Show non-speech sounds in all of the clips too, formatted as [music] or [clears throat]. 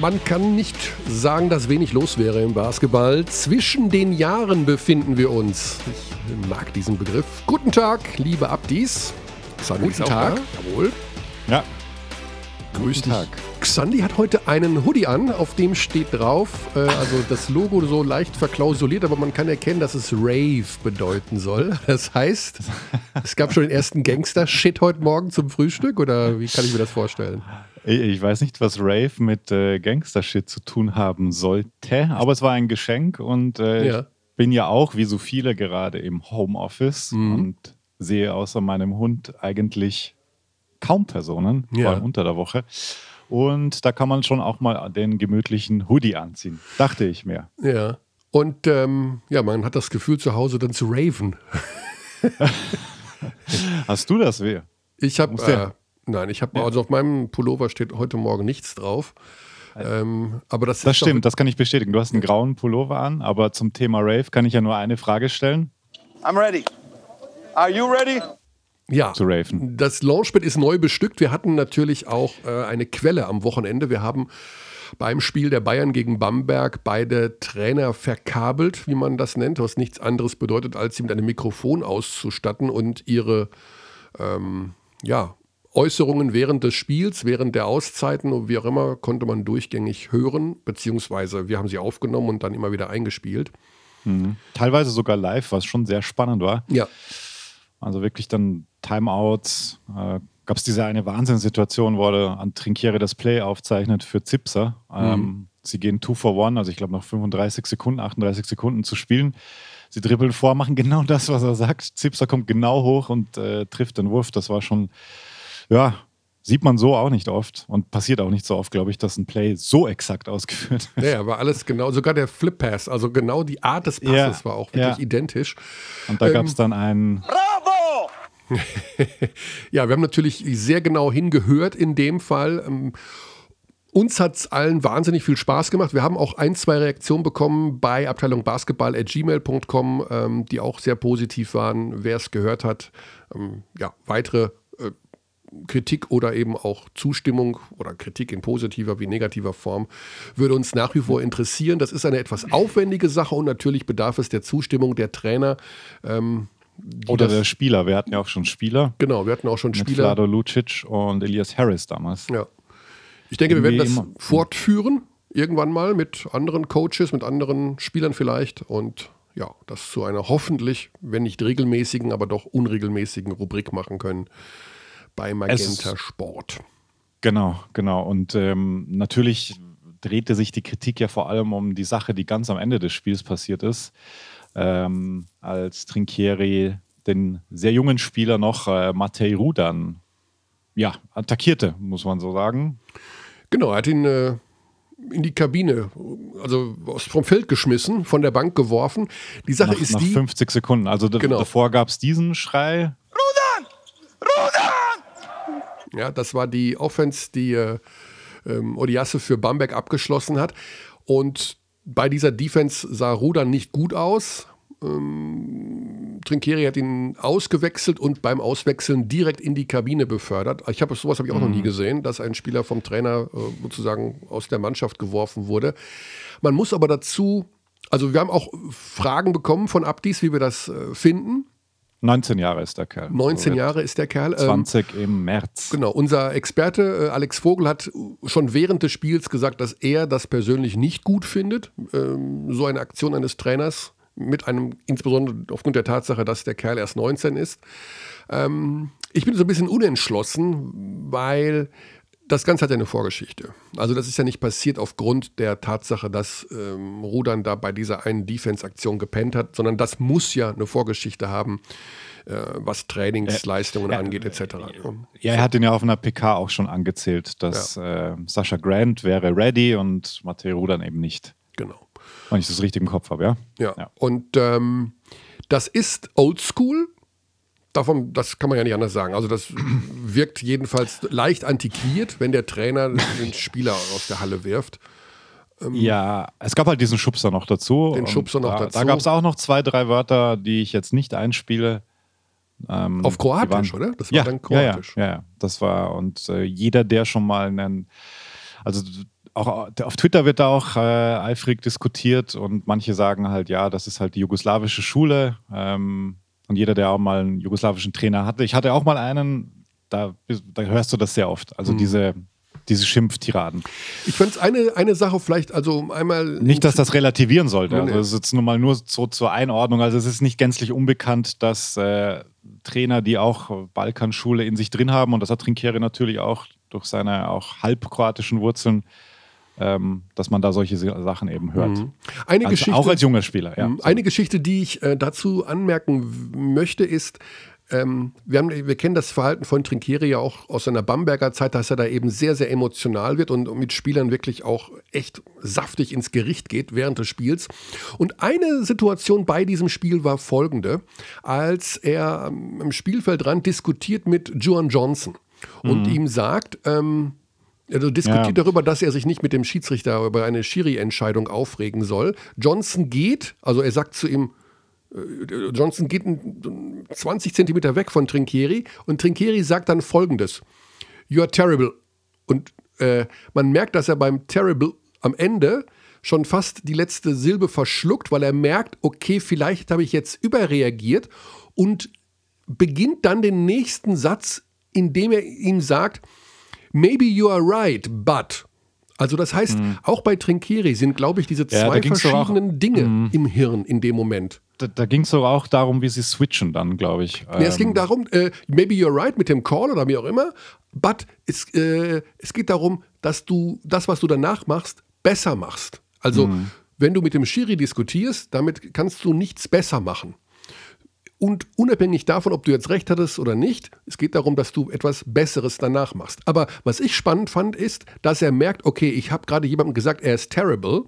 Man kann nicht sagen, dass wenig los wäre im Basketball. Zwischen den Jahren befinden wir uns. Ich mag diesen Begriff. Guten Tag, liebe Abdis. Xandi Guten Tag. Jawohl. Ja. Grüß dich. Tag. Xandi hat heute einen Hoodie an, auf dem steht drauf, äh, also das Logo so leicht verklausuliert, aber man kann erkennen, dass es Rave bedeuten soll. Das heißt, es gab schon den ersten Gangster-Shit heute Morgen zum Frühstück oder wie kann ich mir das vorstellen? Ich weiß nicht, was Rave mit äh, Gangster-Shit zu tun haben sollte, aber es war ein Geschenk und äh, ja. ich bin ja auch, wie so viele, gerade im Homeoffice mhm. und sehe außer meinem Hund eigentlich kaum Personen, ja. vor allem unter der Woche. Und da kann man schon auch mal den gemütlichen Hoodie anziehen, dachte ich mir. Ja. Und ähm, ja, man hat das Gefühl, zu Hause dann zu raven. [laughs] Hast du das weh? Ich habe äh, Nein, ich habe ja. also auf meinem Pullover steht heute Morgen nichts drauf. Ähm, aber das, das stimmt, das kann ich bestätigen. Du hast einen grauen Pullover an, aber zum Thema Rave kann ich ja nur eine Frage stellen. I'm ready. Are you ready? Ja, zu raven. das Launchpad ist neu bestückt. Wir hatten natürlich auch äh, eine Quelle am Wochenende. Wir haben beim Spiel der Bayern gegen Bamberg beide Trainer verkabelt, wie man das nennt, was nichts anderes bedeutet, als sie mit einem Mikrofon auszustatten und ihre ähm, ja, Äußerungen während des Spiels, während der Auszeiten, wie auch immer, konnte man durchgängig hören, beziehungsweise wir haben sie aufgenommen und dann immer wieder eingespielt. Mhm. Teilweise sogar live, was schon sehr spannend war. Ja. Also wirklich dann Timeouts. Äh, Gab es diese eine Wahnsinnssituation, wo an Trinkiere das Play aufzeichnet für Zipser. Ähm, mhm. Sie gehen two for one, also ich glaube noch 35 Sekunden, 38 Sekunden zu spielen. Sie dribbeln vor, machen genau das, was er sagt. Zipser kommt genau hoch und äh, trifft den Wurf. Das war schon ja, sieht man so auch nicht oft und passiert auch nicht so oft, glaube ich, dass ein Play so exakt ausgeführt wird. Ja, aber alles genau, sogar der Flip Pass, also genau die Art des Passes ja, war auch wirklich ja. identisch. Und da ähm, gab es dann einen. Bravo! [laughs] ja, wir haben natürlich sehr genau hingehört in dem Fall. Ähm, uns hat es allen wahnsinnig viel Spaß gemacht. Wir haben auch ein, zwei Reaktionen bekommen bei Abteilung Basketball at gmail.com, ähm, die auch sehr positiv waren. Wer es gehört hat, ähm, ja, weitere Kritik oder eben auch Zustimmung oder Kritik in positiver wie negativer Form würde uns nach wie vor interessieren. Das ist eine etwas aufwendige Sache und natürlich bedarf es der Zustimmung der Trainer. Ähm, oder der Spieler. Wir hatten ja auch schon Spieler. Genau, wir hatten auch schon mit Spieler. Vlado Lucic und Elias Harris damals. Ja. Ich denke, wir werden das fortführen, irgendwann mal mit anderen Coaches, mit anderen Spielern vielleicht und ja, das zu einer hoffentlich, wenn nicht regelmäßigen, aber doch unregelmäßigen Rubrik machen können bei Magenta Sport. Genau, genau. Und ähm, natürlich drehte sich die Kritik ja vor allem um die Sache, die ganz am Ende des Spiels passiert ist, ähm, als Trinkieri den sehr jungen Spieler noch äh, Matej Rudan ja, attackierte, muss man so sagen. Genau, er hat ihn äh, in die Kabine, also vom Feld geschmissen, von der Bank geworfen. Die Sache nach, ist nach die. 50 Sekunden. Also genau. davor gab es diesen Schrei. Rudan! Rudan! Ja, das war die Offense, die äh, ähm, Odiasse für Bamberg abgeschlossen hat. Und bei dieser Defense sah Rudan nicht gut aus. Ähm, Trinkeri hat ihn ausgewechselt und beim Auswechseln direkt in die Kabine befördert. Ich habe sowas habe ich auch mhm. noch nie mhm. gesehen, dass ein Spieler vom Trainer äh, sozusagen aus der Mannschaft geworfen wurde. Man muss aber dazu, also wir haben auch Fragen bekommen von Abdis, wie wir das äh, finden. 19 Jahre ist der Kerl. 19 Jahre ist der Kerl. 20 ähm, im März. Genau, unser Experte äh, Alex Vogel hat schon während des Spiels gesagt, dass er das persönlich nicht gut findet, ähm, so eine Aktion eines Trainers mit einem, insbesondere aufgrund der Tatsache, dass der Kerl erst 19 ist. Ähm, ich bin so ein bisschen unentschlossen, weil das Ganze hat ja eine Vorgeschichte. Also das ist ja nicht passiert aufgrund der Tatsache, dass ähm, Rudan da bei dieser einen Defense-Aktion gepennt hat, sondern das muss ja eine Vorgeschichte haben, äh, was Trainingsleistungen äh, angeht etc. Ja, er hat ihn ja auf einer PK auch schon angezählt, dass ja. äh, Sascha Grant wäre ready und Matteo Rudan eben nicht. Genau. Wenn ich das richtig im Kopf habe, ja? Ja. ja. Und ähm, das ist oldschool, davon, das kann man ja nicht anders sagen. Also das [clears throat] wirkt jedenfalls leicht antiquiert, wenn der Trainer den Spieler aus der Halle wirft. Ähm, ja, es gab halt diesen Schubser noch dazu. Den Schubser noch da, dazu. Da gab es auch noch zwei, drei Wörter, die ich jetzt nicht einspiele. Ähm, Auf Kroatisch, waren, oder? Das war ja, dann Kroatisch. Ja, ja, ja, das war und äh, jeder, der schon mal einen, also auch auf Twitter wird da auch äh, eifrig diskutiert und manche sagen halt, ja, das ist halt die jugoslawische Schule. Ähm, und jeder, der auch mal einen jugoslawischen Trainer hatte, ich hatte auch mal einen, da, da hörst du das sehr oft. Also mhm. diese, diese Schimpftiraden. Ich fand es eine, eine Sache vielleicht, also einmal. Nicht, dass das relativieren sollte. Nee. Also es ist jetzt nur mal nur so zur Einordnung. Also es ist nicht gänzlich unbekannt, dass äh, Trainer, die auch Balkanschule in sich drin haben, und das hat Trinkieri natürlich auch durch seine auch halbkroatischen Wurzeln, ähm, dass man da solche Sachen eben hört. Mhm. Eine also Geschichte, auch als junger Spieler, ja. Mhm. Eine Geschichte, die ich äh, dazu anmerken möchte, ist, ähm, wir, haben, wir, kennen das Verhalten von Trinkieri ja auch aus seiner Bamberger Zeit, dass er da eben sehr, sehr emotional wird und mit Spielern wirklich auch echt saftig ins Gericht geht während des Spiels. Und eine Situation bei diesem Spiel war folgende, als er am Spielfeldrand diskutiert mit Juan Johnson und mhm. ihm sagt, ähm, also diskutiert ja. darüber, dass er sich nicht mit dem Schiedsrichter über eine Schiri-Entscheidung aufregen soll. Johnson geht, also er sagt zu ihm, äh, Johnson geht 20 Zentimeter weg von Trinkieri und Trinkieri sagt dann folgendes: You are terrible. Und äh, man merkt, dass er beim terrible am Ende schon fast die letzte Silbe verschluckt, weil er merkt, okay, vielleicht habe ich jetzt überreagiert und beginnt dann den nächsten Satz, indem er ihm sagt, Maybe you are right, but. Also das heißt, mhm. auch bei Trinkieri sind, glaube ich, diese zwei ja, verschiedenen auch, Dinge mhm. im Hirn in dem Moment. Da, da ging es auch darum, wie sie switchen dann, glaube ich. Ja, es ging ähm, darum, äh, maybe you're right mit dem Call oder wie auch immer, but es, äh, es geht darum, dass du das, was du danach machst, besser machst. Also mhm. wenn du mit dem Schiri diskutierst, damit kannst du nichts besser machen. Und unabhängig davon, ob du jetzt recht hattest oder nicht, es geht darum, dass du etwas Besseres danach machst. Aber was ich spannend fand, ist, dass er merkt, okay, ich habe gerade jemandem gesagt, er ist terrible.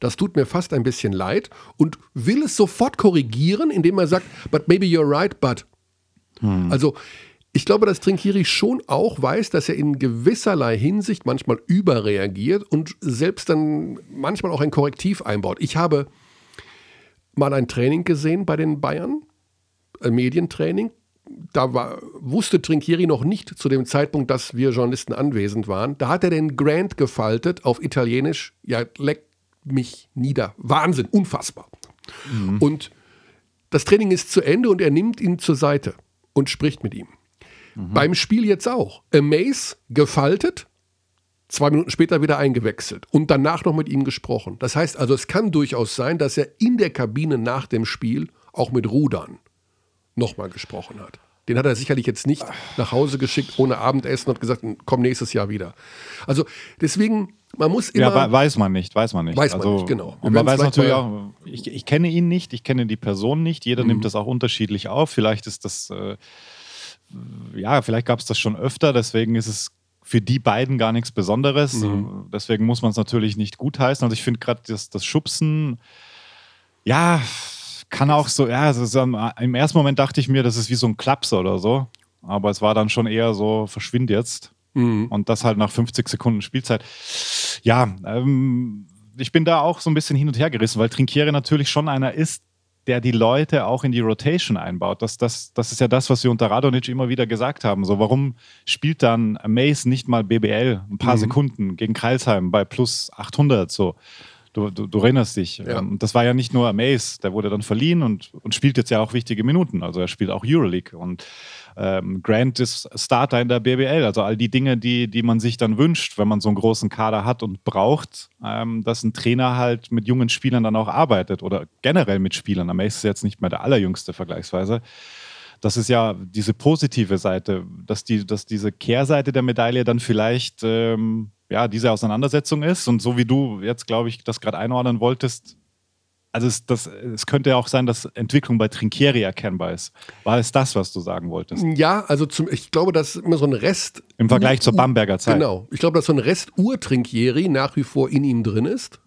Das tut mir fast ein bisschen leid und will es sofort korrigieren, indem er sagt, but maybe you're right, but. Hm. Also, ich glaube, dass Trinkiri schon auch weiß, dass er in gewisserlei Hinsicht manchmal überreagiert und selbst dann manchmal auch ein Korrektiv einbaut. Ich habe mal ein Training gesehen bei den Bayern Medientraining. Da war, wusste Trinkieri noch nicht zu dem Zeitpunkt, dass wir Journalisten anwesend waren. Da hat er den Grant gefaltet auf Italienisch. Ja, leck mich nieder. Wahnsinn, unfassbar. Mhm. Und das Training ist zu Ende und er nimmt ihn zur Seite und spricht mit ihm. Mhm. Beim Spiel jetzt auch. Amaze gefaltet, zwei Minuten später wieder eingewechselt und danach noch mit ihm gesprochen. Das heißt also, es kann durchaus sein, dass er in der Kabine nach dem Spiel auch mit Rudern nochmal gesprochen hat. Den hat er sicherlich jetzt nicht nach Hause geschickt ohne Abendessen und gesagt, komm nächstes Jahr wieder. Also deswegen, man muss immer. Ja, weiß man nicht, weiß man nicht. Weiß man also, nicht, genau. und man weiß natürlich auch, ich, ich, kenne ihn nicht, ich kenne die Person nicht. Jeder mhm. nimmt das auch unterschiedlich auf. Vielleicht ist das, äh, ja, vielleicht gab es das schon öfter, deswegen ist es für die beiden gar nichts Besonderes. Mhm. Deswegen muss man es natürlich nicht gutheißen. Also ich finde gerade das, das Schubsen, ja, kann auch so, ja, ist, im ersten Moment dachte ich mir, das ist wie so ein Klapser oder so. Aber es war dann schon eher so, verschwind jetzt. Mhm. Und das halt nach 50 Sekunden Spielzeit. Ja, ähm, ich bin da auch so ein bisschen hin und her gerissen, weil Trinkiere natürlich schon einer ist, der die Leute auch in die Rotation einbaut. Das, das, das ist ja das, was wir unter Radonic immer wieder gesagt haben. So, warum spielt dann Mace nicht mal BBL ein paar mhm. Sekunden gegen Kreilsheim bei plus 800 so? Du, du, du erinnerst dich. Ja. Ähm, das war ja nicht nur Amaze, der wurde dann verliehen und, und spielt jetzt ja auch wichtige Minuten. Also er spielt auch Euroleague und ähm, Grant ist Starter in der BBL. Also all die Dinge, die, die man sich dann wünscht, wenn man so einen großen Kader hat und braucht, ähm, dass ein Trainer halt mit jungen Spielern dann auch arbeitet oder generell mit Spielern. Amaze ist jetzt nicht mehr der allerjüngste vergleichsweise das ist ja diese positive Seite, dass, die, dass diese Kehrseite der Medaille dann vielleicht ähm, ja, diese Auseinandersetzung ist. Und so wie du jetzt, glaube ich, das gerade einordnen wolltest, also es, das, es könnte ja auch sein, dass Entwicklung bei Trinkieri erkennbar ist. War es das, was du sagen wolltest? Ja, also zum, ich glaube, dass immer so ein Rest. Im Vergleich zur Bamberger Zeit. Genau. Ich glaube, dass so ein Rest Ur-Trinkieri nach wie vor in ihm drin ist.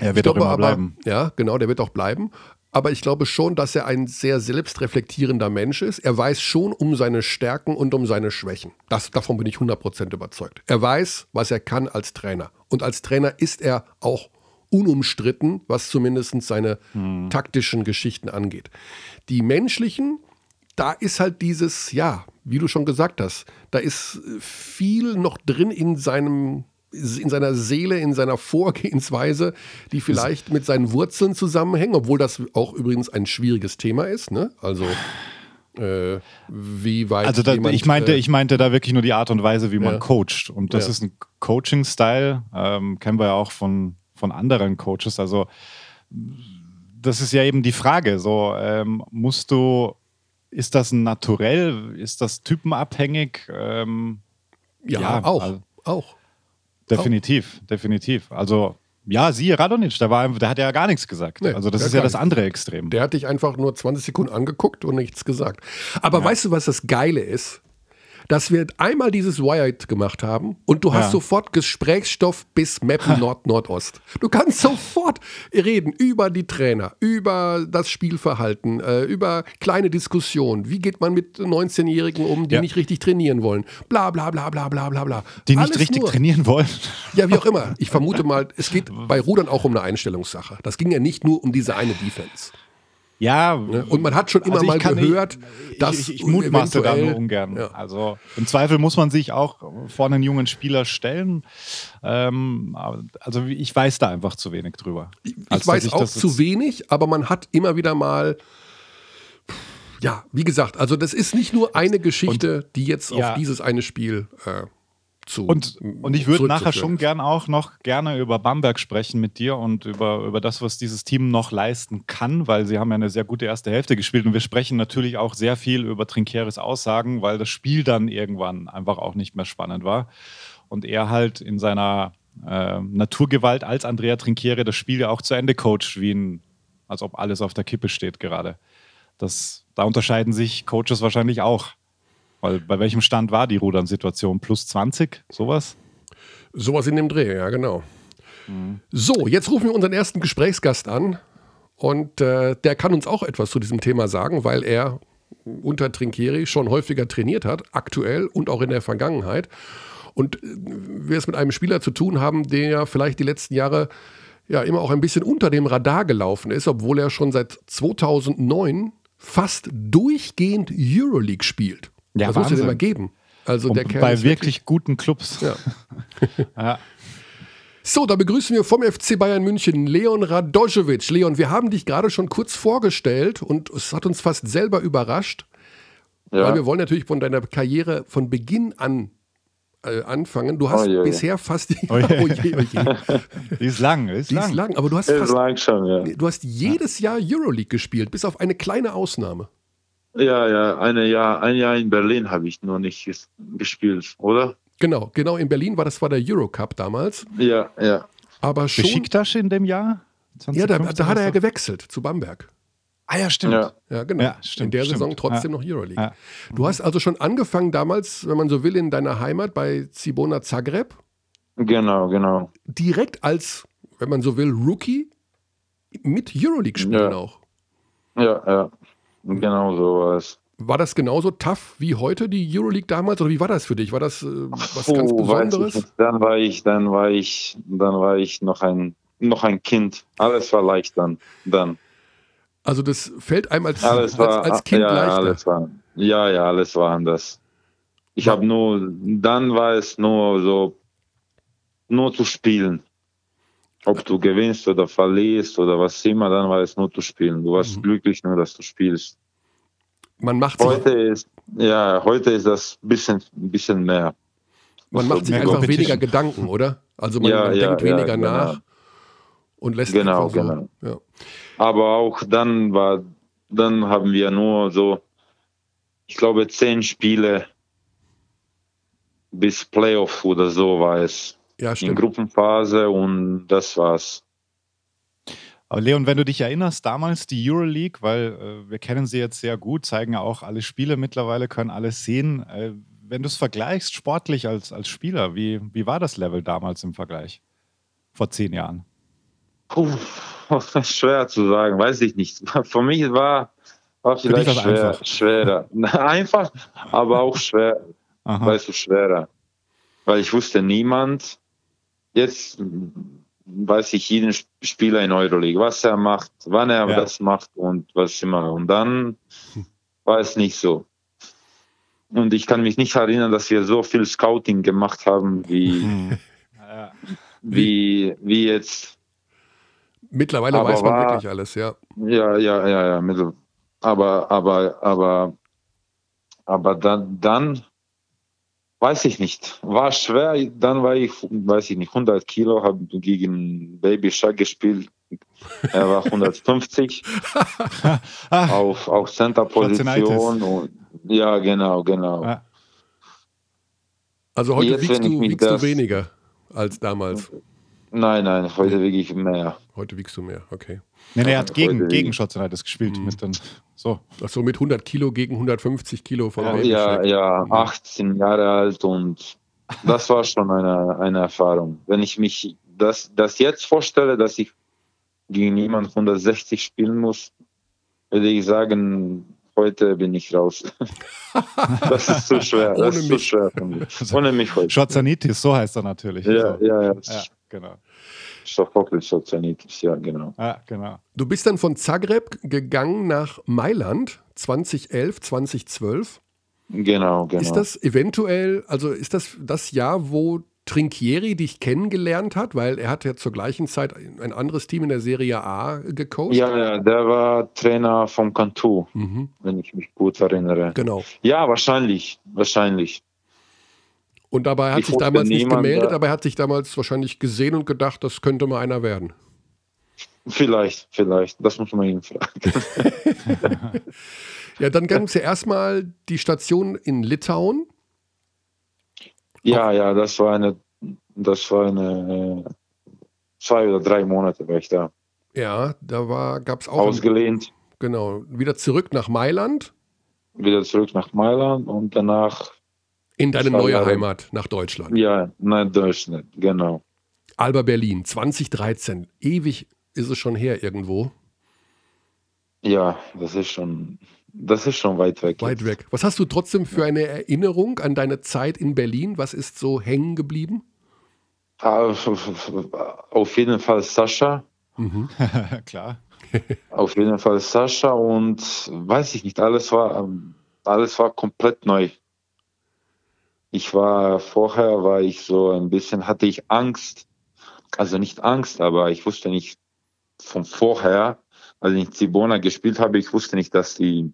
Er wird glaube, auch immer aber, bleiben. Ja, genau, der wird auch bleiben. Aber ich glaube schon, dass er ein sehr selbstreflektierender Mensch ist. Er weiß schon um seine Stärken und um seine Schwächen. Das, davon bin ich 100% überzeugt. Er weiß, was er kann als Trainer. Und als Trainer ist er auch unumstritten, was zumindest seine hm. taktischen Geschichten angeht. Die menschlichen, da ist halt dieses, ja, wie du schon gesagt hast, da ist viel noch drin in seinem in seiner Seele, in seiner Vorgehensweise, die vielleicht mit seinen Wurzeln zusammenhängen, obwohl das auch übrigens ein schwieriges Thema ist. Ne? Also äh, wie weit. Also da, jemand, ich meinte, äh, ich meinte da wirklich nur die Art und Weise, wie man Ja. coacht. Und das Ja. ist ein Coaching-Style, ähm, kennen wir ja auch von, von anderen Coaches. Also das ist ja eben die Frage. So ähm, musst du, ist das ein Naturell, ist das typenabhängig? Ähm, ja, ja, auch. also- auch. Definitiv, definitiv. Also ja, siehe Radonic, der, war, der hat ja gar nichts gesagt. Nee, also das ist ja das andere Extrem. Der hat dich einfach nur 20 Sekunden angeguckt und nichts gesagt. Aber weißt du, was das Geile ist? Dass wir einmal dieses Wired gemacht haben und du hast Ja. sofort Gesprächsstoff bis Mappen Nord-Nordost. Du kannst sofort reden über die Trainer, über das Spielverhalten, äh, über kleine Diskussionen. Wie geht man mit 19-Jährigen um, die Ja. nicht richtig trainieren wollen? Bla bla bla bla bla bla bla. die nicht Alles richtig nur. trainieren wollen. Ja, wie auch immer. Ich vermute mal, es geht bei Rudern auch um eine Einstellungssache. Das ging ja nicht nur um diese eine Defense. Ja, Ne? Und man hat schon immer Also ich mal gehört, ich, dass ich, ich mutmaße da nur ungern. Ja. Also im Zweifel muss man sich auch vor einen jungen Spieler stellen. Ähm, also ich weiß da einfach zu wenig drüber. Ich dass weiß auch zu wenig, aber man hat immer wieder mal. Ja, wie gesagt, also das ist nicht nur eine Geschichte, die jetzt ja. auf dieses eine Spiel äh, zu. Und, und ich würde nachher schon gern auch noch gerne über Bamberg sprechen mit dir und über, über das, was dieses Team noch leisten kann, weil sie haben ja eine sehr gute erste Hälfte gespielt und wir sprechen natürlich auch sehr viel über Trinkeres Aussagen, weil das Spiel dann irgendwann einfach auch nicht mehr spannend war und er halt in seiner äh, Naturgewalt als Andrea Trinkiere das Spiel ja auch zu Ende coacht, wie ein, als ob alles auf der Kippe steht gerade. Das, da unterscheiden sich Coaches wahrscheinlich auch. Weil bei welchem Stand war die Rudern-Situation? Plus 20? Sowas? Sowas in dem Dreh, ja, genau. So, jetzt rufen wir unseren ersten Gesprächsgast an. Und äh, der kann uns auch etwas zu diesem Thema sagen, weil er unter Trinkieri schon häufiger trainiert hat, aktuell und auch in der Vergangenheit. Und äh, wir es mit einem Spieler zu tun haben, der vielleicht die letzten Jahre ja immer auch ein bisschen unter dem Radar gelaufen ist, obwohl er schon seit 2009 fast durchgehend Euroleague spielt. Ja, das muss es immer geben. Also der Kerl bei ist wirklich guten Clubs. Ja. [laughs] Ja. So, da begrüßen wir vom FC Bayern München Leon Radojevic. Leon, wir haben dich gerade schon kurz vorgestellt und es hat uns fast selber überrascht, weil Ja, wir wollen natürlich von deiner Karriere von Beginn an äh, anfangen. Du hast Oh je, je. bisher fast die, Oh je. [laughs] oh je, oh je. [laughs] Die ist lang, ist Die lang. ist lang, aber du hast ist fast lang schon, ja. du hast jedes Jahr Euroleague gespielt, bis auf eine kleine Ausnahme. Ja, ja, eine Jahr, ein Jahr in Berlin habe ich noch nicht ges gespielt, oder? Genau, genau in Berlin war das war der Eurocup damals, Ja, ja. aber schon Besiktas in dem Jahr? ja, da, 2015 da hat er ja gewechselt zu Bamberg. Ah ja, stimmt. Ja, Ja, genau. Ja, stimmt, in der stimmt. Saison trotzdem Ja. noch Euroleague. Ja. Du hast also schon angefangen damals, wenn man so will, in deiner Heimat bei Cibona Zagreb, genau, genau. direkt als, wenn man so will, Rookie mit Euroleague spielen Ja. auch. Ja, ja. Genau so war es. War das genauso tough wie heute die Euroleague damals oder wie war das für dich? War das äh, was ganz weiß ich Besonderes? nicht. Dann war ich, dann war ich, dann war ich noch ein, noch ein Kind. Alles war leicht dann, dann. Also das fällt einem als, als, war, als Kind ja, leichter. alles war, ja, ja, alles war anders. Ich habe nur, dann war es nur so, nur zu spielen. Ob du gewinnst oder verlierst oder was immer, dann war es nur zu spielen. Du warst Mhm. glücklich nur, dass du spielst. Man macht Heute ist, ja, heute ist das bisschen, bisschen mehr. man macht sich einfach weniger Gedanken, oder? Also man, Ja, man ja, denkt ja, weniger genau. nach und lässt Genau, so. genau. Aber auch dann war, dann haben wir nur so, ich glaube, zehn Spiele bis Playoff oder so war es. Ja, In. Gruppenphase und das war's. Aber Leon, wenn du dich erinnerst, damals die Euroleague, weil äh, wir kennen sie jetzt sehr gut, zeigen ja auch alle Spiele mittlerweile, können alles sehen. Äh, wenn du es vergleichst, sportlich als, als Spieler, wie, wie war das Level damals im Vergleich? Vor zehn Jahren. Puh, [laughs] schwer zu sagen, weiß ich nicht. [laughs] Für mich war, war vielleicht schwer, einfach. schwerer. [laughs] einfach, aber auch schwer, Aha. weißt du, schwerer. Weil ich wusste niemand, jetzt weiß ich jeden Sp- Spieler in Euroleague, was er macht, wann er Ja. das macht und was immer. Und dann war es nicht so. Und ich kann mich nicht erinnern, dass wir so viel Scouting gemacht haben wie, Hm. wie, wie jetzt. Mittlerweile Aber weiß man war- wirklich alles, ja. Ja, ja, ja, ja. Aber, aber, aber, aber dann, dann weiß ich nicht. War schwer. Dann war ich, weiß ich nicht, 100 Kilo, habe gegen Baby Shark gespielt. Er war 150 Ah, [laughs] auf, auf Center-Position. und- Ja, genau, genau. ah, Also heute Jetzt, wiegst, du, wiegst du weniger als damals. Nein, nein, heute wirklich mehr. Heute wiegst du mehr, okay. nee, nee, er hat gegen, gegen Schotzenreiters gespielt. Mit dann, so. Achso, mit 100 Kilo gegen 150 Kilo von Ja, Ja, ja, 18 Jahre alt und das war schon eine, eine Erfahrung. Wenn ich mich das, das jetzt vorstelle, dass ich gegen jemanden 160 spielen muss, würde ich sagen, heute bin ich raus. [laughs] das ist zu schwer. Ohne Das ist zu mich. schwer für mich. Ohne mich heute. Schotzanitis, so heißt er natürlich. Ja, so. ja, ja. ja, genau. Sophokles Sozianitis, ja, genau. Ja, genau. Du bist dann von Zagreb gegangen nach Mailand 2011, 2012. Genau, genau. Ist das eventuell, also ist das das Jahr, wo Trinkieri dich kennengelernt hat? Weil er hat ja zur gleichen Zeit ein anderes Team in der Serie A gecoacht. ja, ja, der war Trainer vom Cantu, Mhm, wenn ich mich gut erinnere. genau. Ja, wahrscheinlich, wahrscheinlich. Und dabei hat Ich sich damals nicht gemeldet, aber er hat sich damals wahrscheinlich gesehen und gedacht, das könnte mal einer werden. Vielleicht, vielleicht. Das muss man ihn fragen. [laughs] Ja, dann [laughs] gab es ja erstmal die Station in Litauen. ja, ja, das war eine, das war eine äh, zwei oder drei Monate war ich da. Ja, da gab es auch Ausgelehnt, genau wieder zurück nach Mailand wieder zurück nach Mailand und danach, in deine neue. Heimat nach Deutschland. ja, nach Deutschland, genau. Alba Berlin 2013. Ewig ist es schon her irgendwo. Ja, das ist schon, das ist schon weit weg. Weit jetzt. weg. Was hast du trotzdem für eine Erinnerung an deine Zeit in Berlin? Was ist so hängen geblieben? Auf, auf jeden Fall Sascha, Mhm. [laughs] Klar. [laughs] auf jeden Fall Sascha und weiß ich nicht, alles war, ähm, alles war komplett neu. Ich war vorher, war ich so ein bisschen, hatte ich Angst, also nicht Angst, aber ich wusste nicht von vorher, als ich Zibona gespielt habe, ich wusste nicht, dass die,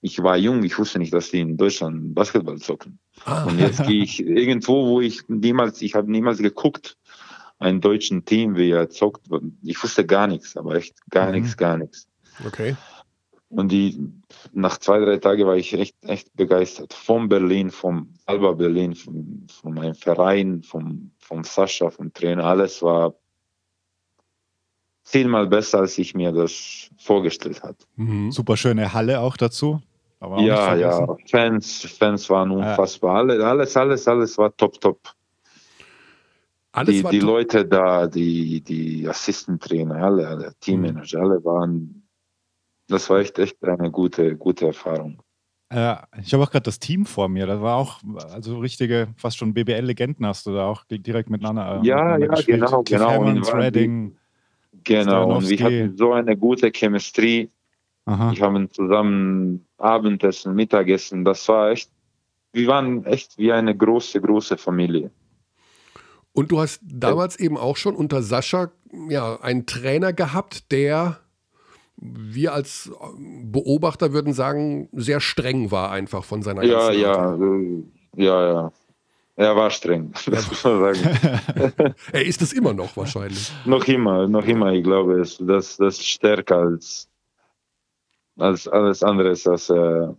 ich war jung, ich wusste nicht, dass die in Deutschland Basketball zocken. Ah, Und jetzt gehe ich irgendwo, wo ich niemals, ich habe niemals geguckt, ein deutschen Team, wie er zockt. Ich wusste gar nichts, aber echt gar Mhm. nichts, gar nichts. okay. Und die, nach zwei, drei Tagen war ich echt, echt begeistert. Von Berlin, vom Alba Berlin, von, von meinem Verein, vom, vom Sascha, vom Trainer. Alles war zehnmal besser, als ich mir das vorgestellt hatte. Mhm. Super schöne Halle auch dazu. Aber auch nicht Ja, vergessen. ja, Fans, Fans waren unfassbar. Alle, alles, alles, alles war top, top. Alles die, war die top. Leute da, die, die Assistant-Trainer, alle, alle Teammanager, alle waren, das war echt, echt eine gute, gute Erfahrung. Ja, ich habe auch gerade das Team vor mir. Das war auch, also richtige, fast schon BBL-Legenden hast du da auch direkt miteinander. äh, Ja, miteinander ja, gespielt. genau, Cliff genau. Und Hammonds, Redding. Genau, und wir hatten so eine gute Chemistrie. Aha. Wir haben zusammen Abendessen, Mittagessen, das war echt, wir waren echt wie eine große, große Familie. Und du hast damals eben auch schon unter Sascha ja, einen Trainer gehabt, der wir als Beobachter würden sagen, sehr streng war einfach von seiner Ja, ja, äh, ja, ja. Er war streng, [laughs] das muss man sagen. [laughs] Er ist es immer noch wahrscheinlich. noch immer, noch immer, ich glaube, es, das, das ist stärker als, als alles andere, was er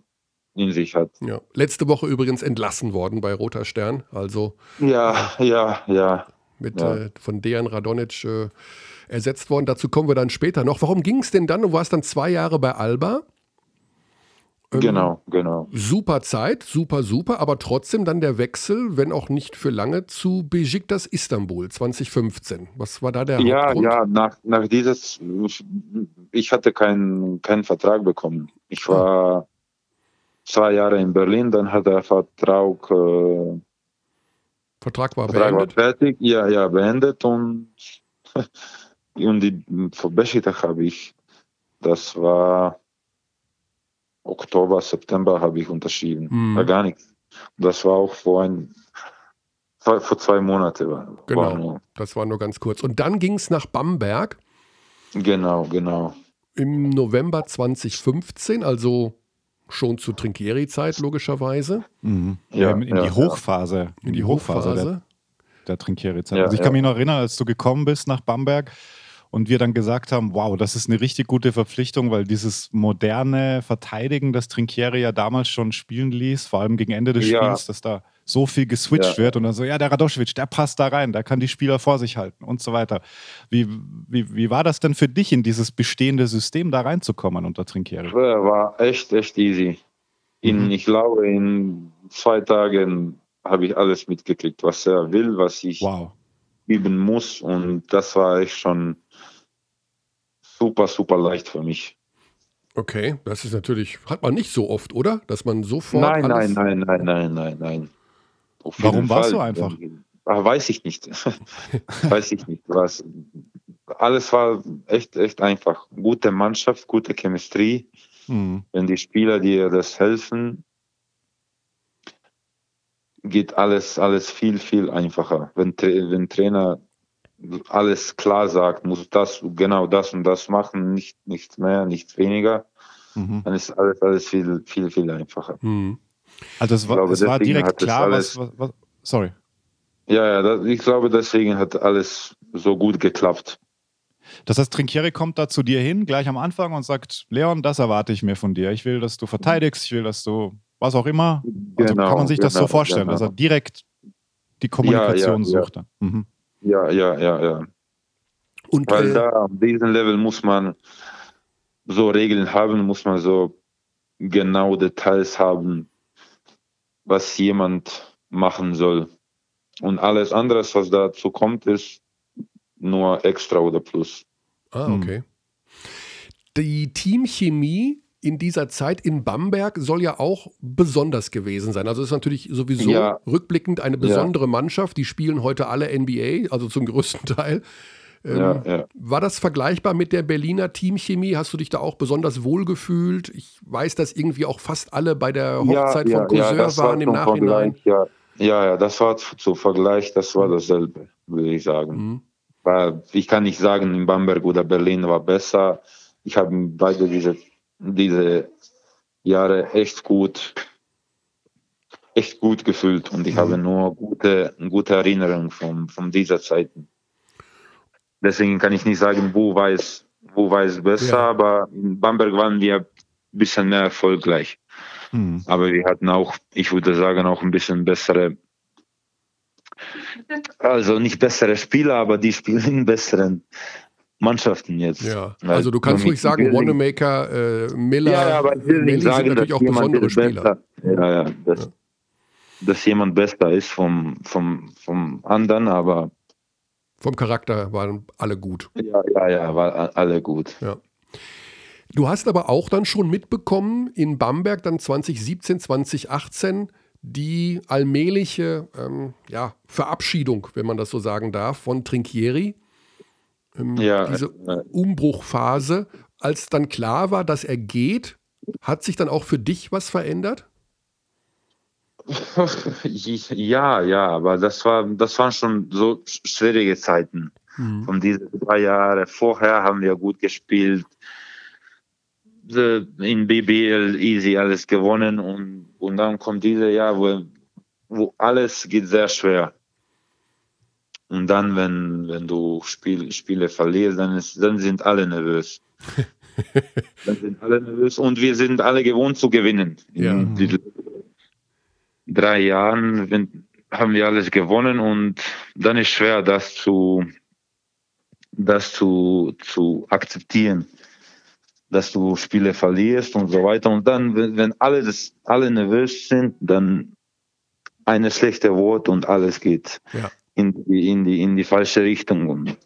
in sich hat. Ja. Letzte Woche übrigens entlassen worden bei Roter Stern, also Ja, ja, ja. mit Ja. äh, von Dejan Radonic äh, ersetzt worden. Dazu kommen wir dann später noch. Warum ging es denn dann? Du warst dann zwei Jahre bei Alba. Ähm, Genau, genau. Super Zeit, super, super, aber trotzdem dann der Wechsel, wenn auch nicht für lange, zu Besiktas Istanbul 2015. Was war da der Ja, Hauptgrund? ja, nach, nach dieses, ich hatte keinen keinen Vertrag bekommen. Ich war zwei Jahre in Berlin, dann hat der Vertrag, äh, Vertrag war Vertrag war beendet. fertig, ja, ja, beendet und, [laughs] und die für Besiktas habe ich, das war Oktober, September habe ich unterschrieben. Mhm. War gar nichts. Das war auch vor ein, Zwei, vor zwei Monaten war, war Genau, nur. das war nur ganz kurz. Und dann ging es nach Bamberg Genau, genau. im November 2015, also schon zu Trinkieri-Zeit logischerweise. Mhm. Ja, in, in ja, die. Hochphase, in, die Hochphase, der, der Trinkieri-Zeit. Ja, also ich ja. kann mich noch erinnern, als du gekommen bist nach Bamberg und wir dann gesagt haben, wow, das ist eine richtig gute Verpflichtung, weil dieses moderne Verteidigen, das Trinkieri ja damals schon spielen ließ, vor allem gegen Ende des Ja. Spiels, dass da so viel geswitcht Ja. wird und dann so, ja, der Radoschewitsch, der passt da rein, der kann die Spieler vor sich halten und so weiter. Wie, wie, wie war das denn für dich, in dieses bestehende System da reinzukommen unter Trinkieri? War echt, echt easy. In, Mhm. Ich glaube, in zwei Tagen habe ich alles mitgekriegt, was er will, was ich Wow. üben muss. Und das war echt schon super, super leicht für mich. Okay, das ist natürlich, hat man nicht so oft, oder? Dass man sofort. Nein, nein, alles, nein, nein, nein, nein, nein. Auf Warum war's Fall. so einfach? Ah, weiß ich nicht. [laughs] weiß ich nicht. Was, alles war echt, echt einfach. Gute Mannschaft, gute Chemistrie. Mhm. Wenn die Spieler dir das helfen, geht alles, alles viel, viel einfacher. Wenn, wenn Trainer alles klar sagt, muss das, genau das und das machen, nicht, nichts mehr, nichts weniger, Mhm. dann ist alles, alles viel, viel, viel einfacher. Hm. Also es war, glaube, es war direkt klar, was, alles- was, was. Sorry. Ja, ja, das, ich glaube, deswegen hat alles so gut geklappt. Das heißt, Trinkieri kommt da zu dir hin, gleich am Anfang und sagt, Leon, das erwarte ich mir von dir. Ich will, dass du verteidigst, ich will, dass du was auch immer. Also Genau, kann man sich das so genau, vorstellen, genau. dass er direkt die Kommunikation Ja, ja, ja. sucht. Dann. Mhm. Ja, ja, ja, ja. Und Weil äh, da auf diesem Level muss man so Regeln haben, muss man so genau Details haben, was jemand machen soll. Und alles andere, was dazu kommt, ist nur extra oder plus. Ah, Hm. okay. Die Teamchemie in dieser Zeit in Bamberg soll ja auch besonders gewesen sein. Also es ist natürlich sowieso Ja. rückblickend eine besondere Mannschaft. Die spielen heute alle NBA, also zum [laughs] größten Teil. Ähm, Ja, ja. War das vergleichbar mit der Berliner Teamchemie? Hast du dich da auch besonders wohl gefühlt? Ich weiß, dass irgendwie auch fast alle bei der Hochzeit von Cousin waren im Nachhinein. Ja. ja, ja, das war zu Vergleich, das war dasselbe, würde ich sagen. Mhm. Weil ich kann nicht sagen, in Bamberg oder Berlin war besser. Ich habe beide diese, diese Jahre echt gut, echt gut gefühlt und ich Mhm. habe nur gute, gute Erinnerungen von, von dieser Zeit. Deswegen kann ich nicht sagen, wo war es, wo war es besser, Ja. aber in Bamberg waren wir ein bisschen mehr erfolgreich. Mhm. Aber wir hatten auch, ich würde sagen, auch ein bisschen bessere, also nicht bessere Spieler, aber die spielen [laughs] besseren Mannschaften jetzt. Ja, also du kannst ruhig sagen, Wanamaker, äh, Miller, Ja, ja, aber ich will nicht sind sagen, dass natürlich auch jemand besondere Spieler. besser. Ja, ja, dass, dass jemand besser ist vom, vom, vom anderen, aber Vom Charakter waren alle gut. ja, ja, ja, war a- alle gut. Ja. Du hast aber auch dann schon mitbekommen, in Bamberg dann 2017, 2018 die allmähliche ähm, ja, Verabschiedung, wenn man das so sagen darf, von Trinkieri. Ähm, Ja, diese äh, Umbruchphase. Als dann klar war, dass er geht, hat sich dann auch für dich was verändert? [laughs] Ja, ja, aber das war, das waren schon so sch- schwierige Zeiten. Mhm. Von diesen drei Jahren vorher haben wir gut gespielt. Äh, In BBL easy alles gewonnen und, und dann kommt dieses Jahr, wo, wo alles geht sehr schwer. Und dann, wenn, wenn du Spiel, Spiele verlierst, dann, ist, dann sind alle nervös. [laughs] dann sind alle nervös und wir sind alle gewohnt zu gewinnen. Ja. In diesen drei Jahren wenn, haben wir alles gewonnen und dann ist schwer, das zu, das zu, zu akzeptieren, dass du Spiele verlierst und so weiter. Und dann, wenn, wenn alle, das, alle nervös sind, dann eine schlechte Wort und alles geht Ja. In, die, in, die, in die falsche Richtung. Und,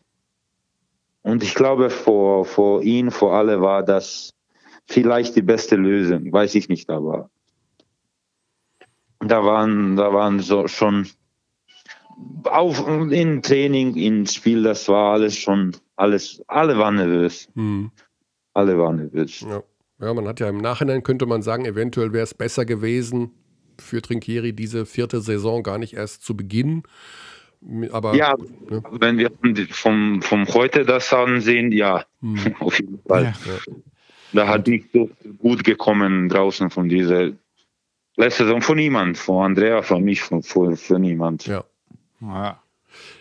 und ich glaube, vor, vor ihn, vor alle war das vielleicht die beste Lösung, weiß ich nicht, aber da waren, da waren so schon auf in Training, in Spiel, das war alles schon, alles, alle waren nervös. Mhm. Alle waren nervös. Ja. ja, man hat ja im Nachhinein, könnte man sagen, eventuell wäre es besser gewesen für Trinkieri, diese vierte Saison gar nicht erst zu beginnen. Aber Ja, ne? wenn wir vom, vom heute das ansehen, ja, [laughs] auf jeden Fall. Ja. Da hat nicht so viel gut gekommen draußen von dieser letzte Saison von niemand, von Andrea, von mich, von, von, für niemand. ja, Ja.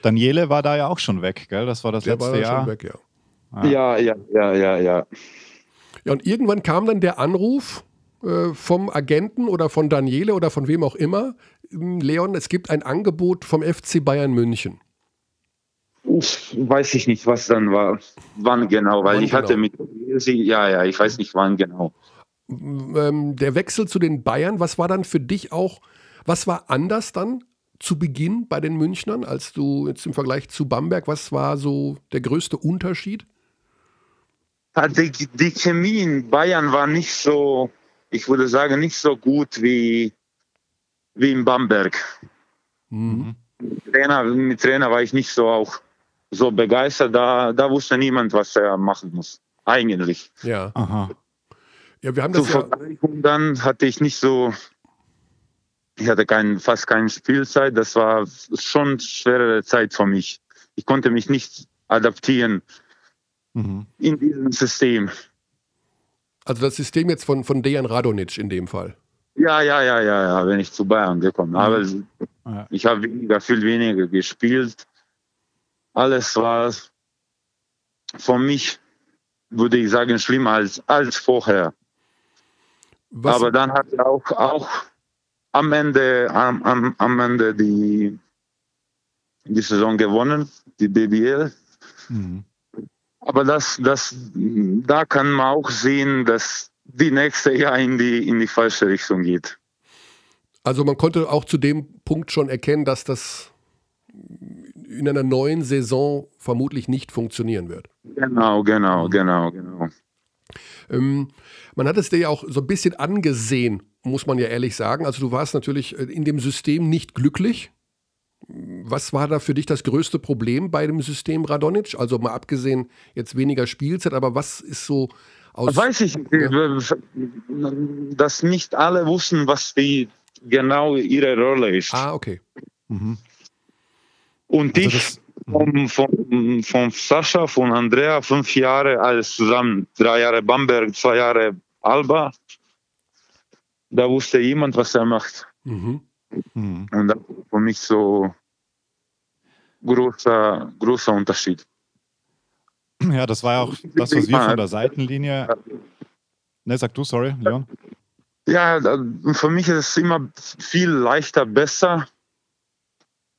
Daniele war da ja auch schon weg, gell? Das war das der war letzte dann Jahr. schon weg, ja. Ja, ja, ja, ja, ja. Ja, und irgendwann kam dann der Anruf äh, vom Agenten oder von Daniele oder von wem auch immer. Ähm, Leon, es gibt ein Angebot vom FC Bayern München. Weiß ich nicht, was dann war, wann genau, weil Wann ich hatte genau? mit sie, ja, ja, ich weiß nicht wann genau. Ähm, der Wechsel zu den Bayern, was war dann für dich auch, was war anders dann zu Beginn bei den Münchnern, als du jetzt im Vergleich zu Bamberg, was war so der größte Unterschied? Die, die Chemie in Bayern war nicht so, ich würde sagen, nicht so gut wie, wie in Bamberg. Mhm. Trainer, mit Trainer war ich nicht so auch so begeistert. Da, da wusste niemand, was er machen muss. Eigentlich. Ja. Aha. ja, wir haben Zur das ja, Vergleichung dann hatte ich nicht so, ich hatte kein, fast keine Spielzeit. Das war schon eine schwere Zeit für mich. Ich konnte mich nicht adaptieren Mhm. in diesem System. also das System jetzt von, von Dejan Radonic in dem Fall. Ja, ja, ja, ja, ja, wenn ich zu Bayern gekommen. Aber Ja. ich habe weniger, viel weniger gespielt. Alles war für mich, würde ich sagen, schlimmer als, als vorher. Was, Aber dann hat er auch, auch am Ende, am, am, am Ende die, die Saison gewonnen, die BBL. Mhm. Aber das, das, da kann man auch sehen, dass die nächste Jahr in die, in die falsche Richtung geht. also man konnte auch zu dem Punkt schon erkennen, dass das in einer neuen Saison vermutlich nicht funktionieren wird. Genau, genau, genau, genau. Ähm, man hat es dir ja auch so ein bisschen angesehen, muss man ja ehrlich sagen. Also du warst natürlich äh, in dem System nicht glücklich. Was war da für dich das größte Problem bei dem System Radonic? Also mal abgesehen jetzt weniger Spielzeit, aber was ist so aus... Weiß ich nicht, dass nicht alle wussten, was die genau ihre Rolle ist. Ah, okay. Mhm. Und Also ich das- von, von, von Sascha, von Andrea, fünf Jahre alles zusammen, drei Jahre Bamberg, zwei Jahre Alba. Da wusste jemand, was er macht. Mhm. Mhm. Und das war für mich so großer, großer Unterschied. Ja, das war ja auch das, was wir von der Seitenlinie. Ne, sag du, sorry, Leon. Ja, für mich ist es immer viel leichter, besser,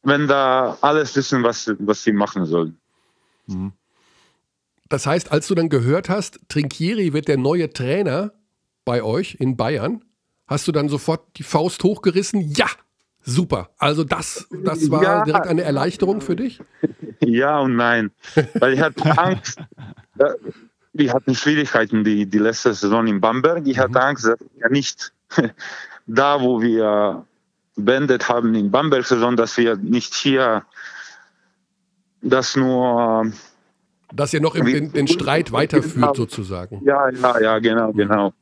wenn da alles wissen, was, was sie machen sollen. Mhm. Das heißt, als du dann gehört hast, Trinkieri wird der neue Trainer bei euch in Bayern, hast du dann sofort die Faust hochgerissen? Ja, super. Also das, das war Ja. direkt eine Erleichterung für dich? Ja und nein. Weil ich hatte [laughs] Angst. äh, Wir hatten Schwierigkeiten die, die letzte Saison in Bamberg. Ich hatte Angst, dass wir nicht [laughs] da, wo wir beendet haben in Bamberg-Saison, dass wir nicht hier das nur. Dass ihr noch im, den, den Streit weiterführt sozusagen. Ja, ja, ja, genau, genau.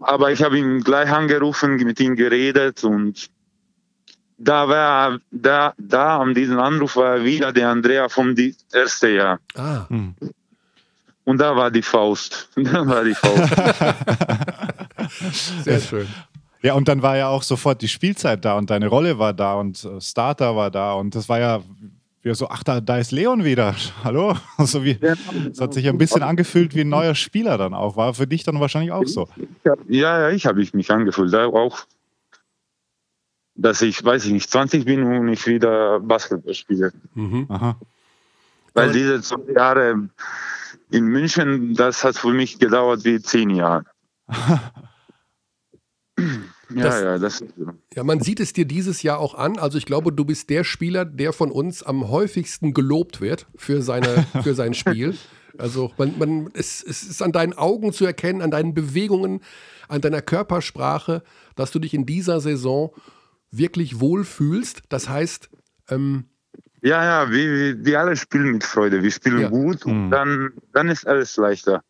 Aber ich habe ihn gleich angerufen, mit ihm geredet und da war da, da an diesem Anruf war wieder der Andrea vom die erste Jahr. Ah, Mhm. Und da war die Faust. [laughs] Da war die Faust. [laughs] sehr schön. Ja, und dann war ja auch sofort die Spielzeit da und deine Rolle war da und äh, Starter war da und das war ja wir so, ach, da, da ist Leon wieder. [laughs] Hallo? Also wie, es hat sich ein bisschen angefühlt wie ein neuer Spieler dann auch. War für dich dann wahrscheinlich auch so. ja, ja, ich habe ich mich angefühlt. Da auch, dass ich, weiß ich nicht, 20 bin und ich wieder Basketball spiele. Mhm. Weil diese zwei Jahre in München, das hat für mich gedauert wie zehn Jahre. [laughs] ja, Das- ja, das ist so. Ja, man sieht es dir dieses Jahr auch an. Also ich glaube, du bist der Spieler, der von uns am häufigsten gelobt wird für, seine, [laughs] für sein Spiel. Also man, man, es, es ist an deinen Augen zu erkennen, an deinen Bewegungen, an deiner Körpersprache, dass du dich in dieser Saison wirklich wohlfühlst. Das heißt, ähm, Ja, ja, wir, wir, alle spielen mit Freude. Wir spielen Ja. gut und Mhm. dann, dann ist alles leichter.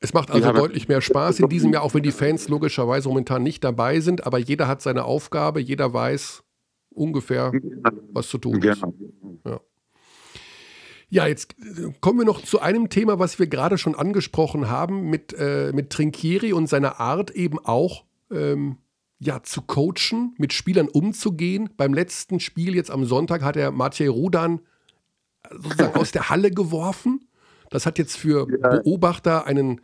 Es macht also deutlich mehr Spaß in diesem Jahr, auch wenn die Fans logischerweise momentan nicht dabei sind, aber jeder hat seine Aufgabe, jeder weiß ungefähr, was zu tun ist. Genau. Ja, jetzt äh, kommen wir noch zu einem Thema, was wir gerade schon angesprochen haben, mit, äh, mit Trinkieri und seiner Art eben auch ähm, ja, zu coachen, mit Spielern umzugehen. Beim letzten Spiel jetzt am Sonntag hat er Matej Rudan sozusagen [laughs] aus der Halle geworfen. Das hat jetzt für Beobachter einen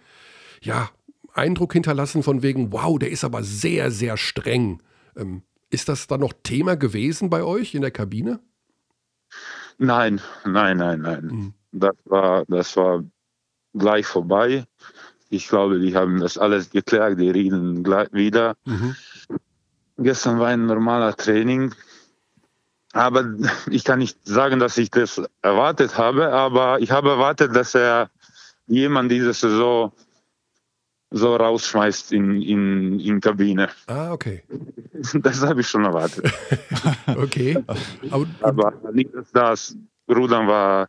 ja, Eindruck hinterlassen von wegen, wow, der ist aber sehr, sehr streng. Ähm, ist das dann noch Thema gewesen bei euch in der Kabine? Nein, nein, nein, nein. Mhm. Das war, das war gleich vorbei. Ich glaube, die haben das alles geklärt, die reden gleich wieder. Mhm. Gestern war ein normaler Training. Aber ich kann nicht sagen, dass ich das erwartet habe, aber ich habe erwartet, dass er jemand diese Saison so rausschmeißt in, in, in Kabine. Ah, okay. [laughs] Das habe ich schon erwartet. [laughs] Okay. Aber, Aber nicht, dass das Rudern war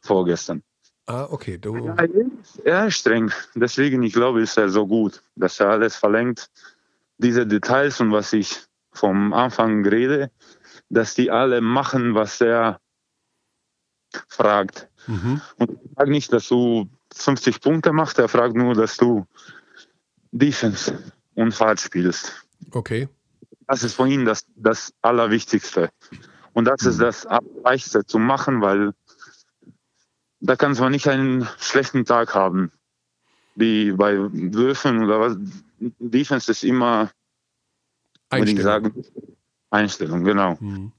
vorgestern. ah, okay. Du, Ja, er ist- er ist streng. Deswegen, ich glaube, ist er so gut, dass er alles verlängert. Diese Details und was ich vom Anfang rede, dass die alle machen, was er fragt. mhm. Und er fragt nicht, dass du 50 Punkte machst, er fragt nur, dass du Defense und Fahrt spielst. Okay. Das ist für ihn das, das Allerwichtigste. Und das ist das Leichteste zu machen, weil da kannst man nicht einen schlechten Tag haben. Wie bei Würfen oder was. Defense ist immer, Einstellung. sagen, Einstellung, genau. Mhm.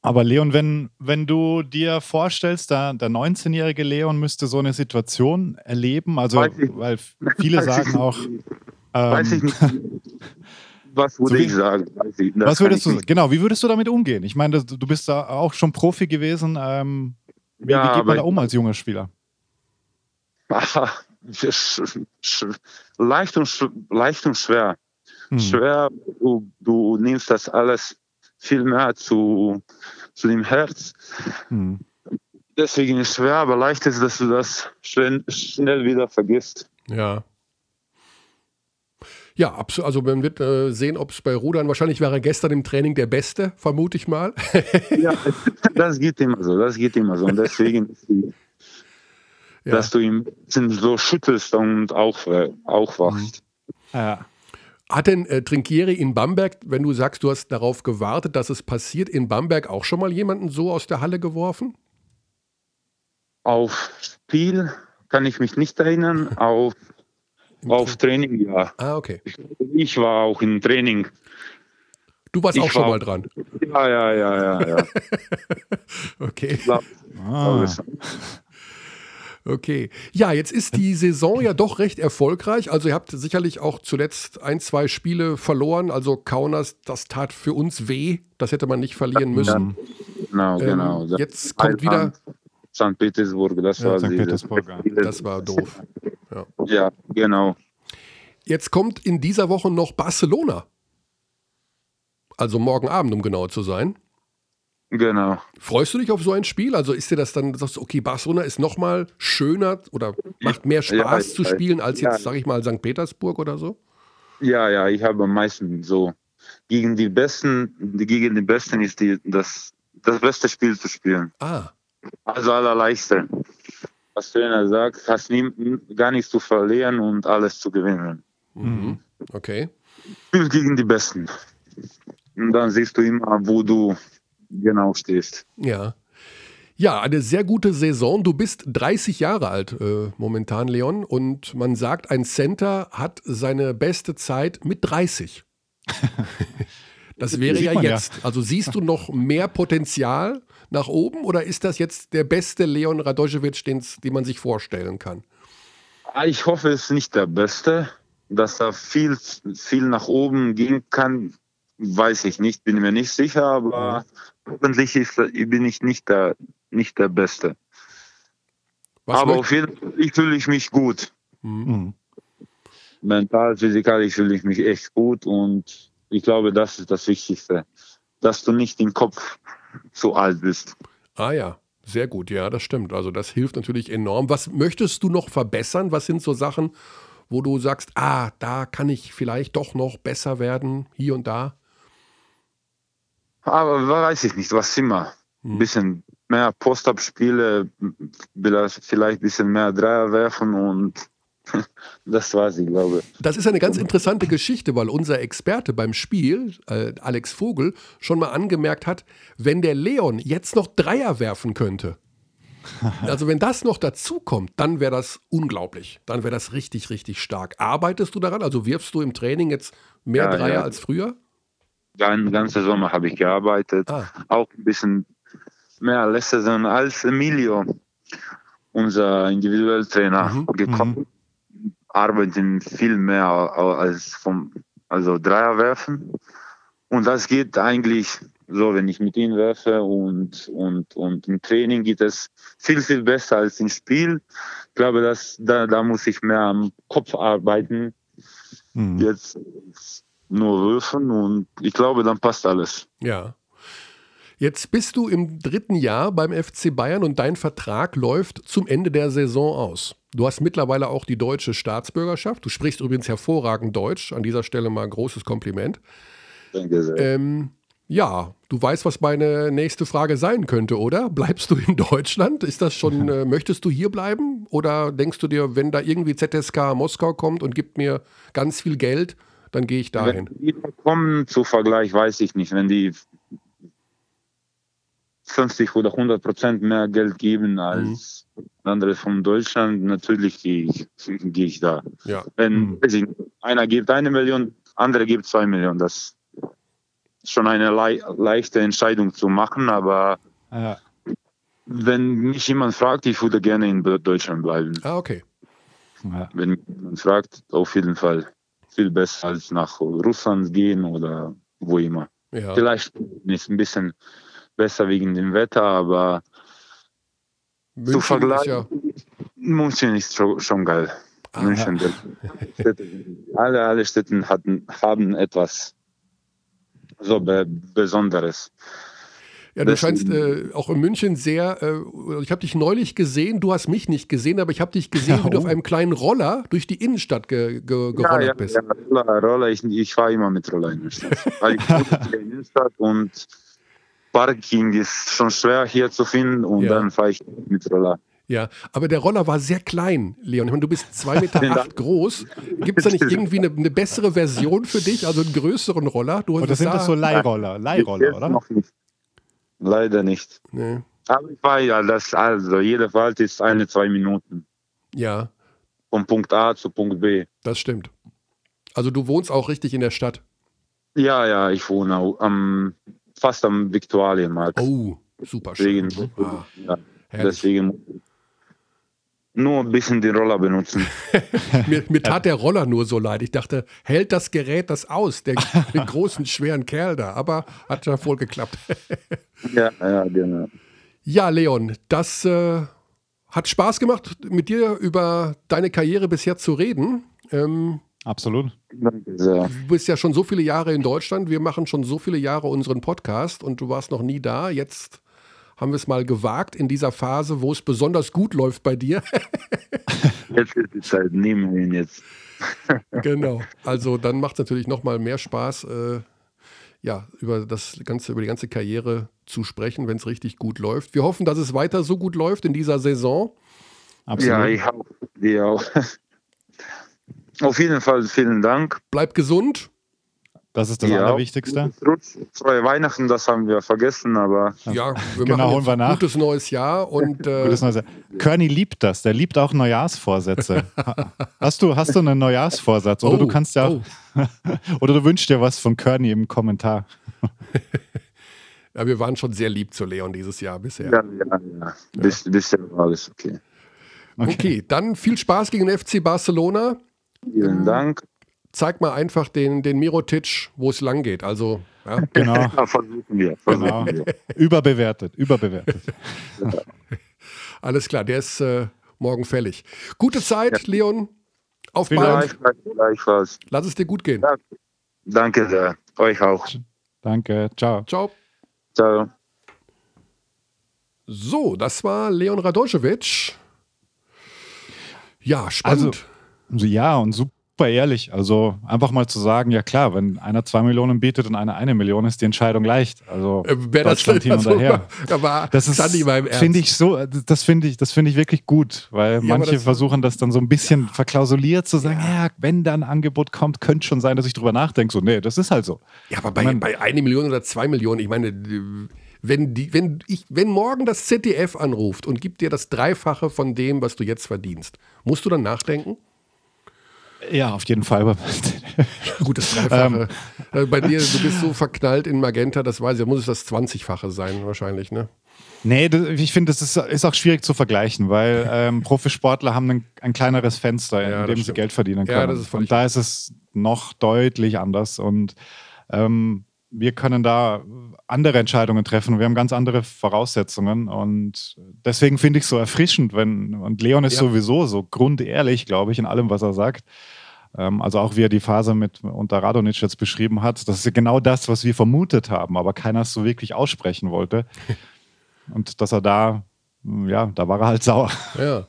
Aber Leon, wenn, wenn du dir vorstellst, der, der 19-jährige Leon müsste so eine Situation erleben, also weil viele [laughs] sagen auch, Weiß ich ähm, nicht, was [laughs] würde So wie- ich sagen. Weiß ich, was würdest ich du, genau, wie würdest du damit umgehen? Ich meine, du du bist da auch schon Profi gewesen. Ähm, wie, Ja, wie geht man da um als junger Spieler? [laughs] Sch- leicht, und, leicht und schwer. Hm. schwer. Du, du nimmst das alles viel mehr zu, zu dem Herz. Hm. Deswegen ist es schwer, aber leicht ist, dass du das schnell, schnell wieder vergisst. Ja. Ja, absolut. Also man wird äh, sehen, ob es bei Rudern, wahrscheinlich war er gestern im Training der Beste, vermute ich mal. Ja, [laughs] das geht immer so, das geht immer so. Und deswegen, ist [laughs] die, Ja. dass du ihn so schüttelst und auch, äh, aufwachst. Ja. Hat denn äh, Trinkieri in Bamberg, wenn du sagst, du hast darauf gewartet, dass es passiert, in Bamberg auch schon mal jemanden so aus der Halle geworfen? Auf Spiel kann ich mich nicht erinnern, [laughs] auf, auf Training ja. Ah, okay. Ich war auch im Training. Du warst Ich auch schon war- mal dran. Ja, ja, ja, ja, ja. [laughs] Okay. Ah. Okay. Ja, jetzt ist die Saison ja doch recht erfolgreich. Also ihr habt sicherlich auch zuletzt ein, zwei Spiele verloren. Also Kaunas, das tat für uns weh. Das hätte man nicht verlieren müssen. Genau, Ähm, genau. Das jetzt kommt wieder, St. Petersburg, das Ja, war St. Petersburg, ja. das war doof. Ja, genau. Jetzt kommt in dieser Woche noch Barcelona. Also morgen Abend, um genau zu sein. Genau. Freust du dich auf so ein Spiel? Also ist dir das dann, sagst du, okay, Barcelona ist nochmal schöner oder macht mehr Spaß Ja, zu ja. spielen als jetzt, Ja. sag ich mal, St. Petersburg oder so? Ja, ja, ich habe am meisten so gegen die Besten, gegen die Besten ist die, das, das beste Spiel zu spielen. Ah, Also allerleichteste. Was Trainer sagt, hast nie, gar nichts zu verlieren und alles zu gewinnen. mhm. okay. Spiel gegen die Besten. Und dann siehst du immer, wo du genau stehst. Ja. Ja, eine sehr gute Saison. Du bist 30 Jahre alt äh, momentan, Leon, und man sagt, ein Center hat seine beste Zeit mit 30. [laughs] Das wäre ja man ja. jetzt. Also siehst du noch mehr Potenzial nach oben oder ist das jetzt der beste Leon Radojevic, den man sich vorstellen kann? Ah, Ich hoffe, es ist nicht der Beste. Dass da viel, viel nach oben gehen kann, weiß ich nicht, bin mir nicht sicher, aber hoffentlich ist, bin ich nicht der, nicht der Beste. Was aber auf jeden Fall ich fühle ich mich gut. Mhm. Mental, physikalisch fühle ich mich echt gut und ich glaube, das ist das Wichtigste. Dass du nicht im Kopf zu alt bist. Ah ja, Sehr gut, ja, das stimmt. Also das hilft natürlich enorm. Was möchtest du noch verbessern? Was sind so Sachen, wo du sagst, ah, da kann ich vielleicht doch noch besser werden, hier und da? Aber weiß ich nicht, was immer. Ein Hm. bisschen mehr Post-Up-Spiele, vielleicht ein bisschen mehr Dreier werfen und [laughs] das war's, ich glaube. Das ist eine ganz interessante Geschichte, weil unser Experte beim Spiel, äh, Alex Vogel, schon mal angemerkt hat, wenn der Leon jetzt noch Dreier werfen könnte, [laughs] also wenn das noch dazu kommt, dann wäre das unglaublich. Dann wäre das richtig, richtig stark. Arbeitest du daran? Also wirfst du im Training jetzt mehr Ja, Dreier ja. als früher? Den ganzen Sommer habe ich gearbeitet, Ah. auch ein bisschen mehr letzte Saison als Emilio, unser individueller Trainer, Mhm, gekommen. Arbeiten viel mehr als vom, also Dreier werfen. Und das geht eigentlich so, wenn ich mit ihm werfe und, und, und im Training geht es viel, viel besser als im Spiel. Ich glaube, dass, da, da muss ich mehr am Kopf arbeiten. Mhm. Jetzt nur würfen und ich glaube, dann passt alles. Ja. Jetzt bist du im dritten Jahr beim FC Bayern und dein Vertrag läuft zum Ende der Saison aus. Du hast mittlerweile auch die deutsche Staatsbürgerschaft. Du sprichst übrigens hervorragend Deutsch. An dieser Stelle mal ein großes Kompliment. Danke sehr. Ähm, ja, du weißt, was meine nächste Frage sein könnte, oder? Bleibst du in Deutschland? Ist das schon, [laughs] äh, möchtest du hier bleiben? Oder denkst du dir, wenn da irgendwie ZSK Moskau kommt und gibt mir ganz viel Geld, dann gehe ich dahin? Wenn die kommen zu Vergleich, weiß ich nicht. Wenn die 50 oder 100 Prozent mehr Geld geben als andere von Deutschland, natürlich gehe ich, gehe ich da. Ja. Wenn Mhm. einer gibt eine Million, andere gibt zwei Millionen, das ist schon eine lei leichte Entscheidung zu machen, aber Ja. wenn mich jemand fragt, ich würde gerne in Deutschland bleiben. Ah, okay. Ja. Wenn mich jemand fragt, auf jeden Fall viel besser als nach Russland gehen oder wo immer. Ja. Vielleicht ist ein bisschen besser wegen dem Wetter, aber München ist vergleichen- ja, München ist schon, schon geil. Ah, München, alle, alle Städte hatten, haben etwas so be Besonderes. Ja, du Das- scheinst äh, auch in München sehr, äh, ich habe dich neulich gesehen, du hast mich nicht gesehen, aber ich habe dich gesehen, wie du [laughs] auf einem kleinen Roller durch die Innenstadt ge ge gerollert ja, ja, bist. ja, Roller, Roller, ich, ich fahre immer mit Roller in der Stadt. [laughs] Weil ich in der Stadt und Parking ist schon schwer hier zu finden und Ja. dann fahre ich mit Roller. Ja, aber der Roller war sehr klein, Leon. Ich meine, du bist zwei Meter Vielen [laughs] acht groß. Gibt es da nicht irgendwie eine, eine bessere Version für dich, also einen größeren Roller? Du Oder sind sah- das so Leihroller? Leihroller, oder? noch nicht. Leider nicht. Nee. Aber ich war ja, das, also jede Fahrt ist eine, zwei Minuten. Ja, Von Punkt A zu Punkt B. das stimmt. Also du wohnst auch richtig in der Stadt. Ja, ja, ich wohne au- am, fast am Viktualienmarkt. Oh, super schön. Deswegen, Ah, ja, deswegen muss ich nur ein bisschen den Roller benutzen. [laughs] Mir, mir tat der Roller nur so leid. Ich dachte, hält das Gerät das aus, der, den großen, schweren Kerl da. Aber hat ja wohl geklappt. [laughs] ja, ja, genau. Ja, Leon, das äh, hat Spaß gemacht, mit dir über deine Karriere bisher zu reden. Ähm, Absolut. Danke sehr. du bist ja schon so viele Jahre in Deutschland. Wir machen schon so viele Jahre unseren Podcast und du warst noch nie da. Jetzt haben wir es mal gewagt in dieser Phase, wo es besonders gut läuft bei dir. [laughs] Jetzt ist die Zeit, nehmen wir ihn jetzt. [laughs] genau. Also dann macht es natürlich noch mal mehr Spaß, äh, ja, über das ganze, über die ganze Karriere zu sprechen, wenn es richtig gut läuft. Wir hoffen, dass es weiter so gut läuft in dieser Saison. Absolut. Ja, ich auch. Dir auch. [laughs] Auf jeden Fall vielen Dank. Bleib gesund. Das ist das Ja. Allerwichtigste. Rutsch, Frohe Weihnachten, das haben wir vergessen, aber Ja, wir Genau, machen holen jetzt wir ein nach. gutes neues Jahr und äh, Gutes neues Jahr. Körny liebt das. Der liebt auch Neujahrsvorsätze. Ha- [laughs] hast, du, hast du einen Neujahrsvorsatz? Oder Oh, du kannst ja auch, [laughs] oder du wünschst dir was von Körny im Kommentar. [laughs] ja, wir waren schon sehr lieb zu Leon dieses Jahr bisher. ja, ja, ja. Bis, bisher war alles okay. Okay, dann viel Spaß gegen den FC Barcelona. Vielen Dank. Zeig mal einfach den, den Mirotic, wo es lang geht. Also, ja, Genau. [laughs] Ja, versuchen wir. Versuchen Genau. wir. Überbewertet, überbewertet. [laughs] alles klar, der ist äh, morgen fällig. Gute Zeit, Leon. Auf bald. Gleichfalls. Lass es dir gut gehen. Ja. Danke sehr. Euch auch. Danke, ciao. Ciao. Ciao. So, das war Leon Radojevic. Ja, spannend. Also, ja, und super ehrlich. Also einfach mal zu sagen, ja klar, wenn einer zwei Millionen bietet und einer eine Million, ist die Entscheidung leicht. Also äh, wer Deutschland hin [laughs] und her. [laughs] Aber das ist, finde ich so, das finde ich, das finde ich wirklich gut, weil ja, manche das, versuchen das dann so ein bisschen ja. verklausuliert zu sagen, ja. ja, wenn da ein Angebot kommt, könnte schon sein, dass ich drüber nachdenke. So, nee, das ist halt so. Ja, aber bei, meine, bei eine Million oder zwei Millionen, ich meine, wenn, die, wenn, ich, wenn morgen das ZDF anruft und gibt dir das Dreifache von dem, was du jetzt verdienst, musst du dann nachdenken? Ja, auf jeden Fall. [laughs] Gut, das Dreifache. Ähm, äh, Bei dir, du bist so verknallt in Magenta, das weiß ich, da muss es das 20-fache sein, wahrscheinlich, ne? Nee, das, ich finde, das ist, ist, auch schwierig zu vergleichen, weil ähm, Profisportler haben ein, ein, kleineres Fenster, ja, in dem sie Geld verdienen können. Ja, das ist und da ist es noch deutlich anders. Und ähm, wir können da andere Entscheidungen treffen. Wir haben ganz andere Voraussetzungen und deswegen finde ich es so erfrischend, wenn, und Leon ist ja. sowieso so grundehrlich, glaube ich, in allem, was er sagt. Ähm, also auch wie er die Phase mit unter Radonic jetzt beschrieben hat, das ist ja genau das, was wir vermutet haben, aber keiner es so wirklich aussprechen wollte. [laughs] Und dass er da ja, da war er halt sauer. Ja,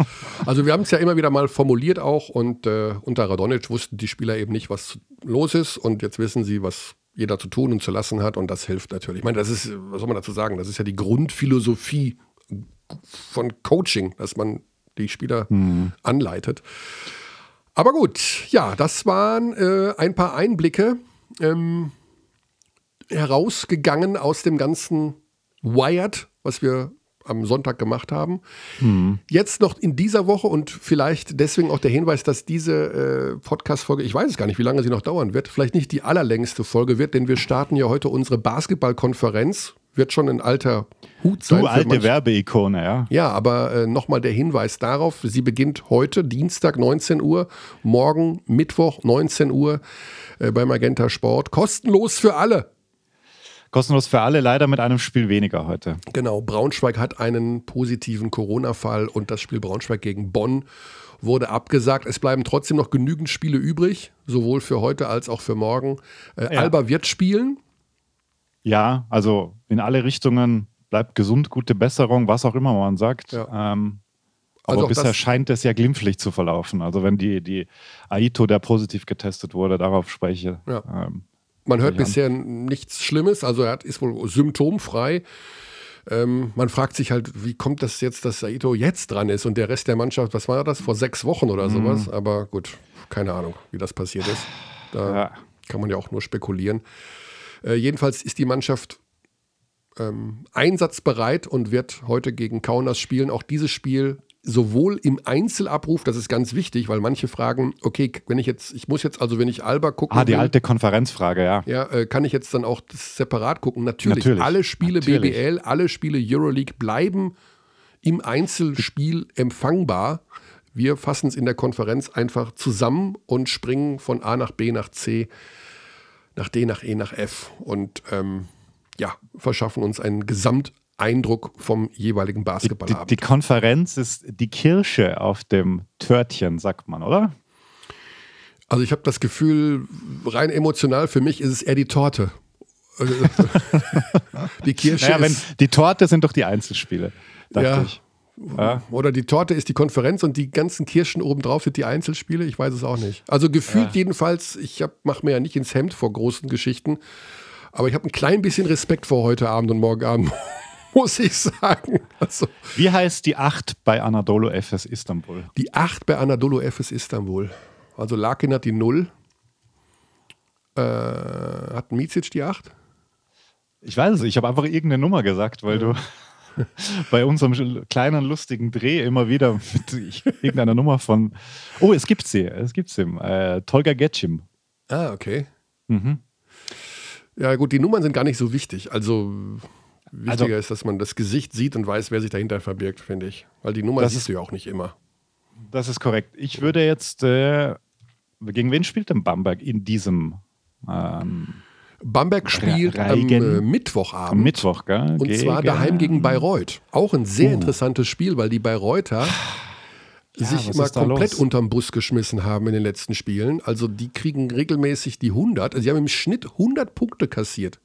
also wir haben es ja immer wieder mal formuliert auch und äh, unter Radonic wussten die Spieler eben nicht, was los ist und jetzt wissen sie, was jeder zu tun und zu lassen hat und das hilft natürlich. Ich meine, das ist, was soll man dazu sagen, das ist ja die Grundphilosophie von Coaching, dass man die Spieler mhm. anleitet. Aber gut, ja, das waren äh, ein paar Einblicke ähm, herausgegangen aus dem ganzen Wired, was wir am Sonntag gemacht haben. Mhm. Jetzt noch in dieser Woche und vielleicht deswegen auch der Hinweis, dass diese äh, Podcast-Folge, ich weiß es gar nicht, wie lange sie noch dauern wird, vielleicht nicht die allerlängste Folge wird, denn wir starten ja heute unsere Basketballkonferenz. Wird schon ein alter Hut sein. Du alte Werbeikone, ja. Ja, aber äh, nochmal der Hinweis darauf, sie beginnt heute, Dienstag 19 Uhr, morgen Mittwoch 19 Uhr äh, bei Magenta Sport. Kostenlos für alle. Kostenlos für alle, leider mit einem Spiel weniger heute. Genau, Braunschweig hat einen positiven Corona-Fall und das Spiel Braunschweig gegen Bonn wurde abgesagt. Es bleiben trotzdem noch genügend Spiele übrig, sowohl für heute als auch für morgen. Äh, ja. Alba wird spielen. Ja, also in alle Richtungen bleibt gesund, gute Besserung, was auch immer man sagt. Ja. Ähm, aber also bisher scheint es ja glimpflich zu verlaufen. Also wenn die, die Aito, der positiv getestet wurde, darauf spreche. Ja. Ähm, man hört bisher nichts Schlimmes, also er ist wohl symptomfrei. Ähm, man fragt sich halt, wie kommt das jetzt, dass Saito jetzt dran ist und der Rest der Mannschaft, was war das, vor sechs Wochen oder sowas? Mhm. Aber gut, keine Ahnung, wie das passiert ist. Da ja. kann man ja auch nur spekulieren. Äh, jedenfalls ist die Mannschaft ähm, einsatzbereit und wird heute gegen Kaunas spielen. Auch dieses Spiel sowohl im Einzelabruf, das ist ganz wichtig, weil manche fragen, okay, wenn ich jetzt, ich muss jetzt also, wenn ich Alba gucken Ah, die will, alte Konferenzfrage, ja. Ja, äh, kann ich jetzt dann auch separat gucken? Natürlich, Natürlich. alle Spiele Natürlich. BBL, alle Spiele Euroleague bleiben im Einzelspiel empfangbar. Wir fassen es in der Konferenz einfach zusammen und springen von A nach B nach C, nach D nach E nach F und ähm, ja, verschaffen uns einen Gesamt Eindruck vom jeweiligen Basketballabend. Die, die, die, Konferenz ist die Kirsche auf dem Törtchen, sagt man, oder? Also ich habe das Gefühl, rein emotional für mich ist es eher die Torte. [laughs] die Kirsche naja, wenn, Die Torte sind doch die Einzelspiele, dachte ja. ich. Ja. Oder die Torte ist die Konferenz und die ganzen Kirschen obendrauf sind die Einzelspiele. Ich weiß es auch nicht. Also gefühlt ja. jedenfalls, ich mache mir ja nicht ins Hemd vor großen Geschichten, aber ich habe ein klein bisschen Respekt vor heute Abend und morgen Abend [laughs] muss ich sagen. Also, Wie heißt die 8 bei Anadolu FS Istanbul? Die 8 bei Anadolu FS Istanbul. Also Larkin hat die 0. Äh, hat Micic die 8? Ich weiß es, ich habe einfach irgendeine Nummer gesagt, weil ja. du [laughs] bei unserem kleinen lustigen Dreh immer wieder mit irgendeiner Nummer von. Oh, es gibt sie, es gibt sie. Äh, Tolga Getschim. Ah, okay. Mhm. Ja, gut, die Nummern sind gar nicht so wichtig. Also Wichtiger also, ist, dass man das Gesicht sieht und weiß, wer sich dahinter verbirgt, finde ich. Weil die Nummer siehst ist, du ja auch nicht immer. Das ist korrekt. Ich würde jetzt, äh, gegen wen spielt denn Bamberg in diesem? Ähm, Bamberg spielt am äh, Mittwochabend. Am Mittwoch, gell? Und gegen zwar daheim gegen Bayreuth. Auch ein sehr uh. interessantes Spiel, weil die Bayreuther ja, sich immer komplett los? unterm Bus geschmissen haben in den letzten Spielen. Also die kriegen regelmäßig die 100. Also sie haben im Schnitt 100 Punkte kassiert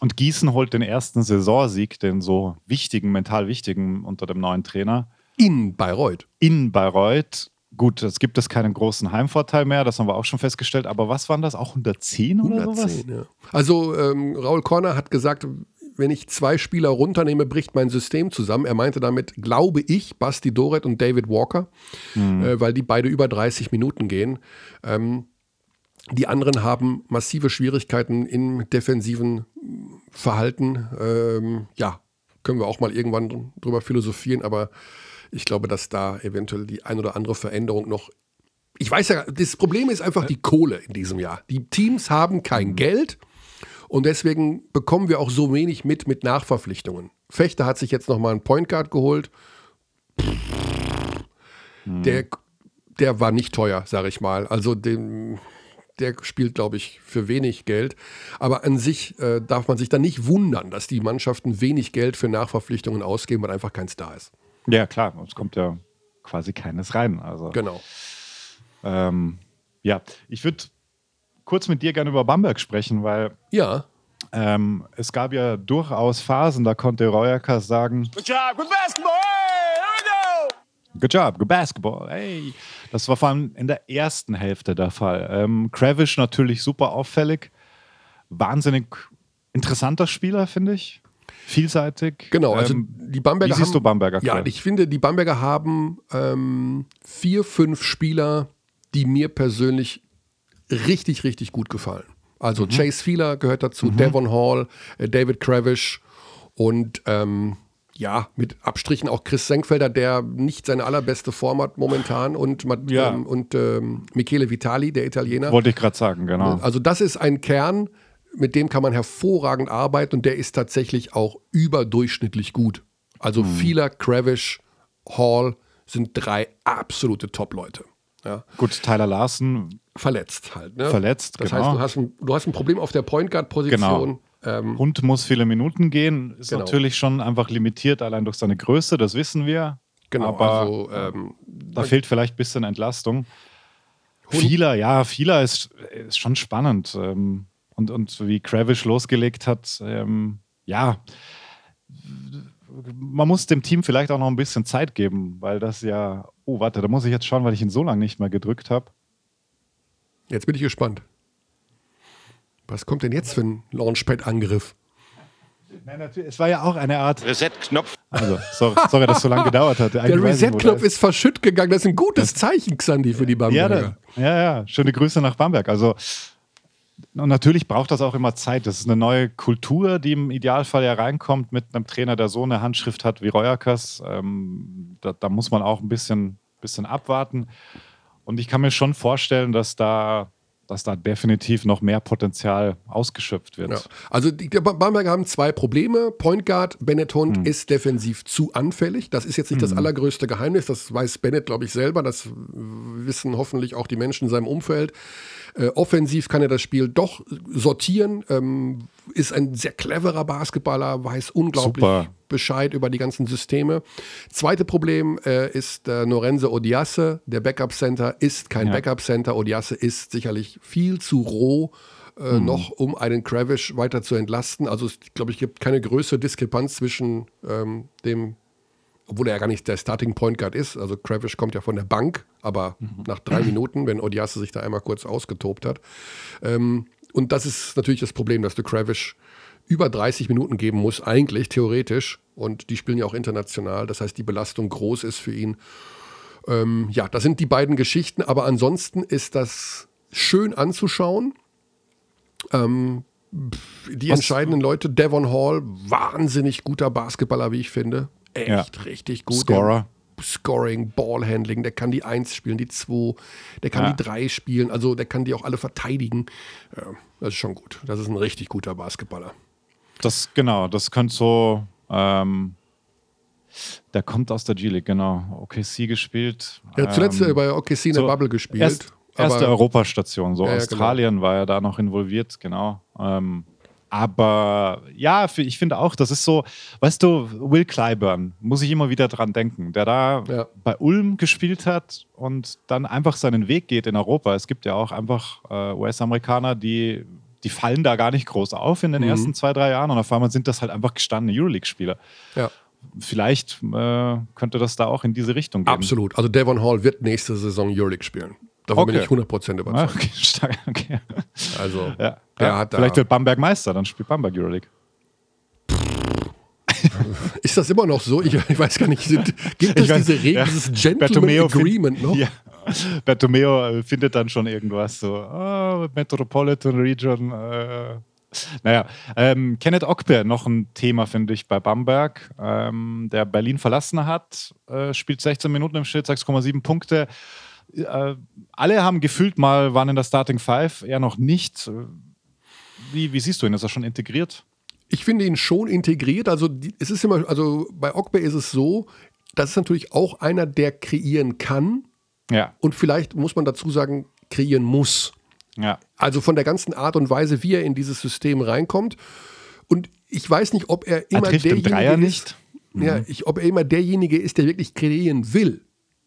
Und Gießen holt den ersten Saisonsieg, den so wichtigen, mental wichtigen unter dem neuen Trainer. In Bayreuth. In Bayreuth. Gut, jetzt gibt es keinen großen Heimvorteil mehr, das haben wir auch schon festgestellt. Aber was waren das? Auch 110 oder 110, sowas? Ja. Also ähm, Raul Korner hat gesagt, wenn ich zwei Spieler runternehme, bricht mein System zusammen. Er meinte damit, glaube ich, Basti Doret und David Walker, mhm. äh, weil die beide über 30 Minuten gehen. Ähm, die anderen haben massive Schwierigkeiten im defensiven Verhalten. Ähm, ja, können wir auch mal irgendwann drüber philosophieren, aber ich glaube, dass da eventuell die ein oder andere Veränderung noch. Ich weiß ja, das Problem ist einfach die Kohle in diesem Jahr. Die Teams haben kein mhm. Geld und deswegen bekommen wir auch so wenig mit mit Nachverpflichtungen. Fechter hat sich jetzt nochmal einen Point Guard geholt. Mhm. Der, der war nicht teuer, sage ich mal. Also den, der spielt, glaube ich, für wenig Geld. Aber an sich äh, darf man sich dann nicht wundern, dass die Mannschaften wenig Geld für Nachverpflichtungen ausgeben, weil einfach keins da ist. Ja, klar, es kommt ja quasi keines rein. Also, genau. Ähm, ja, ich würde kurz mit dir gerne über Bamberg sprechen, weil ja. Ähm, es gab ja durchaus Phasen, da konnte Royakas sagen: Good job, good basketball, hey, here we go! Good job, good basketball, hey. Das war vor allem in der ersten Hälfte der Fall. Ähm, Kravish natürlich super auffällig, wahnsinnig interessanter Spieler, finde ich. Vielseitig. Genau, also ähm, die Bamberger wie siehst haben, du Bamberger? Ja, ich finde, die Bamberger haben ähm, vier, fünf Spieler, die mir persönlich richtig, richtig gut gefallen. Also mhm. Chase Feeler gehört dazu, mhm. Devon Hall, äh, David Kravish und ähm, ja, mit Abstrichen auch Chris Senkfelder, der nicht seine allerbeste Form hat momentan und, ja. ähm, und ähm, Michele Vitali, der Italiener. Wollte ich gerade sagen, genau. Also das ist ein Kern, mit dem kann man hervorragend arbeiten und der ist tatsächlich auch überdurchschnittlich gut. Also mhm. Feeler, Kravish, Hall sind drei absolute Top-Leute. Ja. Gut, Tyler Larsen. Verletzt halt. Ne? Verletzt, Das genau. heißt, du hast, ein, du hast ein Problem auf der Point Guard-Position. Genau. Ähm, Hund muss viele Minuten gehen, ist genau. natürlich schon einfach limitiert, allein durch seine Größe, das wissen wir. Genau, aber also, ähm, da fehlt vielleicht ein bisschen Entlastung. Hund. Vieler, ja, vieler ist, ist schon spannend. Ähm, und, und wie Kravish losgelegt hat, ähm, ja, man muss dem Team vielleicht auch noch ein bisschen Zeit geben, weil das ja. Oh, warte, da muss ich jetzt schauen, weil ich ihn so lange nicht mehr gedrückt habe. Jetzt bin ich gespannt. Was kommt denn jetzt für ein Launchpad-Angriff? Nein, natürlich. Es war ja auch eine Art Reset-Knopf. Also, sorry, sorry, dass es so lange gedauert hat. Der Reset-Knopf ist verschütt gegangen. Das ist ein gutes Zeichen, Xandi, für die Bamberger. Ja, ja, ja. Schöne Grüße nach Bamberg. Also, und natürlich braucht das auch immer Zeit. Das ist eine neue Kultur, die im Idealfall ja reinkommt mit einem Trainer, der so eine Handschrift hat wie Reuerkas. Ähm, da, da, muss man auch ein bisschen, bisschen abwarten. Und ich kann mir schon vorstellen, dass da dass da definitiv noch mehr Potenzial ausgeschöpft wird. Ja. Also die Bamberger haben zwei Probleme. Point Guard Bennett Hund hm. ist defensiv zu anfällig. Das ist jetzt nicht hm. das allergrößte Geheimnis. Das weiß Bennett, glaube ich, selber. Das wissen hoffentlich auch die Menschen in seinem Umfeld. Äh, offensiv kann er das Spiel doch sortieren, ähm, ist ein sehr cleverer Basketballer, weiß unglaublich Super. Bescheid über die ganzen Systeme. Zweite Problem äh, ist äh, Norenze Odiasse, der Backup Center ist kein ja. Backup Center. Odiasse ist sicherlich viel zu roh. Äh, mhm. noch um einen Kravish weiter zu entlasten. Also es, glaube ich, gibt keine größere Diskrepanz zwischen ähm, dem obwohl er ja gar nicht der Starting Point Guard ist. Also Kravish kommt ja von der Bank, aber mhm. nach drei Minuten, wenn Odiasse sich da einmal kurz ausgetobt hat. Ähm, und das ist natürlich das Problem, dass du Kravish über 30 Minuten geben musst, eigentlich theoretisch. Und die spielen ja auch international. Das heißt, die Belastung groß ist für ihn. Ähm, ja, das sind die beiden Geschichten. Aber ansonsten ist das schön anzuschauen. Ähm, die Was? entscheidenden Leute, Devon Hall, wahnsinnig guter Basketballer, wie ich finde echt ja. richtig gut. Scorer. Scoring, Ballhandling, der kann die 1 spielen, die 2, der kann ja. die 3 spielen, also der kann die auch alle verteidigen. Ja, das ist schon gut. Das ist ein richtig guter Basketballer. Das, genau, das könnte so, ähm, der kommt aus der G-League, genau. OKC gespielt. Ja, zuletzt ähm, bei OKC in der Bubble gespielt. Erst, erste Europastation, so ja, Australien genau. war er da noch involviert, genau. Ähm, aber ja, ich finde auch, das ist so, weißt du, Will Clyburn, muss ich immer wieder dran denken, der da ja. bei Ulm gespielt hat und dann einfach seinen Weg geht in Europa. Es gibt ja auch einfach äh, US-Amerikaner, die die fallen da gar nicht groß auf in den Mhm. ersten zwei, drei Jahren und auf einmal sind das halt einfach gestandene Euroleague-Spieler. Ja. Vielleicht äh, könnte das da auch in diese Richtung gehen. Absolut. Also Devon Hall wird nächste Saison Euroleague spielen. Davon bin Okay. ich 100% Ah, überzeugt. okay, [laughs] stark, okay. Also, Ja. ja, vielleicht wird Bamberg Meister, dann spielt Bamberg Euroleague. [laughs] ist das immer noch so? Ich, ich weiß gar nicht. Gibt [laughs] es weiß- diese Regel, ja. dieses Gentleman Bertomeo Agreement noch? Ja. Bertomeo äh, findet dann schon irgendwas so, ah, Metropolitan Region. Äh. Naja, ähm, Kenneth Ockber, noch ein Thema, finde ich, bei Bamberg, ähm, der Berlin verlassen hat, äh, spielt 16 Minuten im Schnitt, 6,7 Punkte. Äh, alle haben gefühlt mal, waren in der Starting Five, er noch nicht. Wie, wie siehst du ihn? Ist er schon integriert? Ich finde ihn schon integriert. Also es ist immer, also bei Ogbe ist es so, das ist natürlich auch einer, der kreieren kann Ja, und vielleicht muss man dazu sagen, kreieren muss. Ja. Also von der ganzen Art und Weise, wie er in dieses System reinkommt. Und ich weiß nicht, ob er Er immer den derjenige Dreier ist, nicht. Ja, ich, ob er immer derjenige ist, der wirklich kreieren will.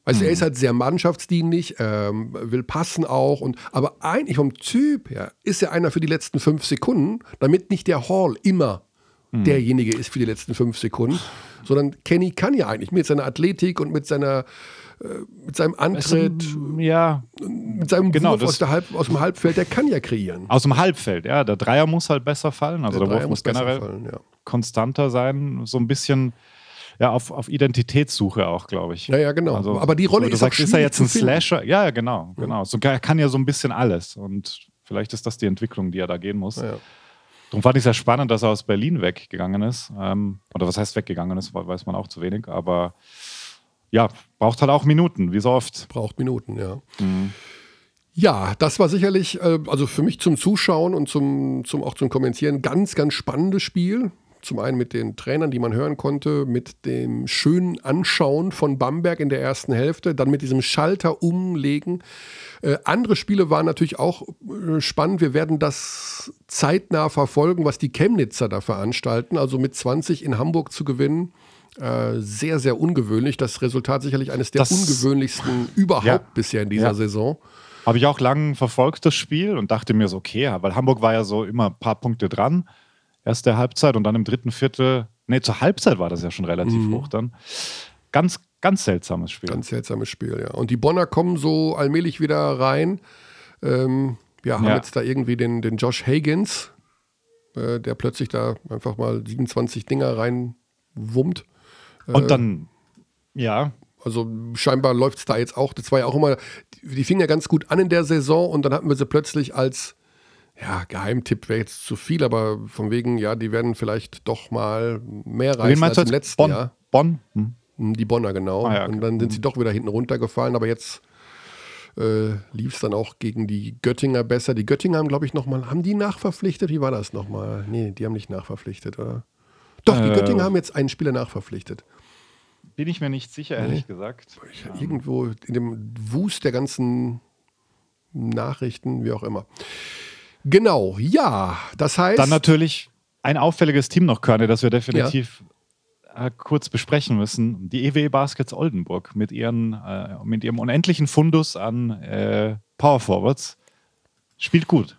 Also er ist halt sehr mannschaftsdienlich, ähm, will passen auch. Und, aber eigentlich vom Typ her ist er einer für die letzten fünf Sekunden, damit nicht der Hall immer derjenige ist für die letzten fünf Sekunden, sondern Kenny kann ja eigentlich mit seiner Athletik und mit seiner mit seinem Antritt, Ja, mit seinem genau, Wurf aus, der Halb, aus dem Halbfeld, der kann ja kreieren. aus dem Halbfeld, ja. Der Dreier muss halt besser fallen. Also der, Dreier Wurf muss generell fallen, ja. konstanter sein. So ein bisschen ja, auf, auf Identitätssuche auch, glaube ich. Ja, ja, genau. Also, Aber die Rolle so, ist auch sagst, ist er jetzt ein. Slasher? Ja, ja, genau, genau. So, er kann ja so ein bisschen alles. Und vielleicht ist das die Entwicklung, die er da gehen muss. Ja, ja. Darum fand ich es sehr spannend, dass er aus Berlin weggegangen ist. Ähm, oder was heißt weggegangen ist, weiß man auch zu wenig. Aber ja, braucht halt auch Minuten, wie so oft. Braucht Minuten, ja. Mhm. Ja, das war sicherlich, äh, also für mich zum Zuschauen und zum, zum, auch zum Kommentieren, ganz, ganz spannendes Spiel. Zum einen mit den Trainern, die man hören konnte, mit dem schönen Anschauen von Bamberg in der ersten Hälfte, dann mit diesem Schalter umlegen. Äh, andere Spiele waren natürlich auch äh, spannend. Wir werden das zeitnah verfolgen, was die Chemnitzer da veranstalten. Also mit 20 in Hamburg zu gewinnen, äh, sehr, sehr ungewöhnlich. Das Resultat sicherlich eines der Das- ungewöhnlichsten überhaupt Ja. bisher in dieser Ja. Saison. Habe ich auch lang verfolgt, das Spiel, und dachte mir so, okay, weil Hamburg war ja so immer ein paar Punkte dran. Erste Halbzeit und dann im dritten Viertel, nee, zur Halbzeit war das ja schon relativ hoch dann. Ganz, ganz seltsames Spiel. Ganz seltsames Spiel, ja. Und die Bonner kommen so allmählich wieder rein. Ähm, ja, haben Ja. jetzt da irgendwie den, den Josh Higgins, äh, der plötzlich da einfach mal 27 Dinger reinwummt. Und dann, ja, Also scheinbar läuft es da jetzt auch. Das war ja auch immer, die, die fingen ja ganz gut an in der Saison und dann hatten wir sie plötzlich als, ja, Geheimtipp wäre jetzt zu viel, aber von wegen, ja, die werden vielleicht doch mal mehr reißen als im letzten Bonn? Jahr. Bonn? Hm. Hm, Die Bonner, genau. Ah, ja, okay. Und dann sind sie doch wieder hinten runtergefallen, aber jetzt äh, lief es dann auch gegen die Göttinger besser. Die Göttinger haben, glaube ich, nochmal, haben die nachverpflichtet? Wie war das nochmal? Nee, die haben nicht nachverpflichtet, oder? Doch, die Äh. Göttinger haben jetzt einen Spieler nachverpflichtet. Bin ich mir nicht sicher, ehrlich gesagt. Ich, Irgendwo in dem Wust der ganzen Nachrichten, wie auch immer. Genau, ja, das heißt. Dann natürlich ein auffälliges Team noch, Körne, das wir definitiv äh, kurz besprechen müssen. Die EWE Baskets Oldenburg mit, ihren, äh, mit ihrem unendlichen Fundus an äh, Power Forwards spielt gut.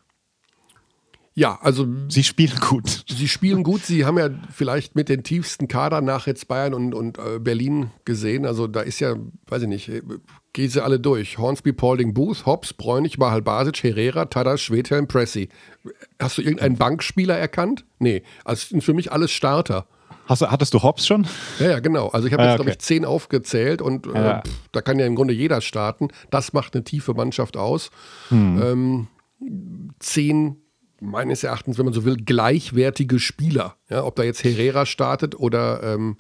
Ja, also Sie spielen gut. Sie spielen gut. Sie haben ja vielleicht mit den tiefsten Kader nach jetzt Bayern und, und äh, Berlin gesehen. Also da ist ja, weiß ich nicht, äh, gehen sie alle durch. Hornsby, Paulding, Booth, Hobbs, Bräunig, Mahal Basic, Herrera, Tadas, Schwedhelm, Pressy. Hast du irgendeinen Bankspieler erkannt? Nee, also es sind für mich alles Starter. Hast, du- hattest du Hobbs schon? Ja, ja, genau. Also ich habe Ah, jetzt, okay. glaube ich, zehn aufgezählt und äh, Ja. pff, da kann ja im Grunde jeder starten. Das macht eine tiefe Mannschaft aus. Hm. Ähm, zehn, meines Erachtens, wenn man so will, gleichwertige Spieler. Ja, ob da jetzt Herrera startet oder, ähm,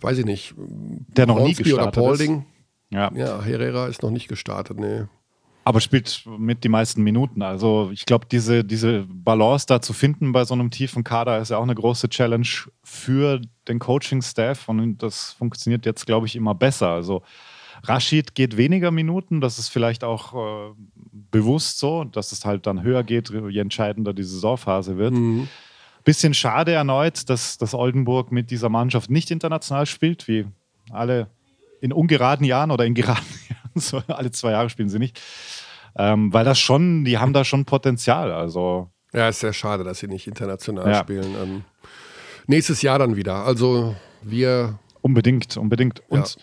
weiß ich nicht, Der noch nie Hornsby oder gestartet Paulding. ist. Ja. Ja, Herrera ist noch nicht gestartet, nee. Aber spielt mit die meisten Minuten. Also ich glaube, diese, diese Balance da zu finden bei so einem tiefen Kader ist ja auch eine große Challenge für den Coaching-Staff und das funktioniert jetzt, glaube ich, immer besser. Also Rashid geht weniger Minuten, das ist vielleicht auch äh, bewusst so, dass es halt dann höher geht, je entscheidender die Saisonphase wird. Bisschen schade erneut, dass, dass Oldenburg mit dieser Mannschaft nicht international spielt, wie alle in ungeraden Jahren oder in geraden [laughs] Jahren, so alle zwei Jahre spielen sie nicht. Ähm, weil das schon, die haben da schon Potenzial. Also Ja, ist sehr schade, dass sie nicht international Ja. spielen. Ähm, nächstes Jahr dann wieder. Also wir Unbedingt, unbedingt. Und Ja.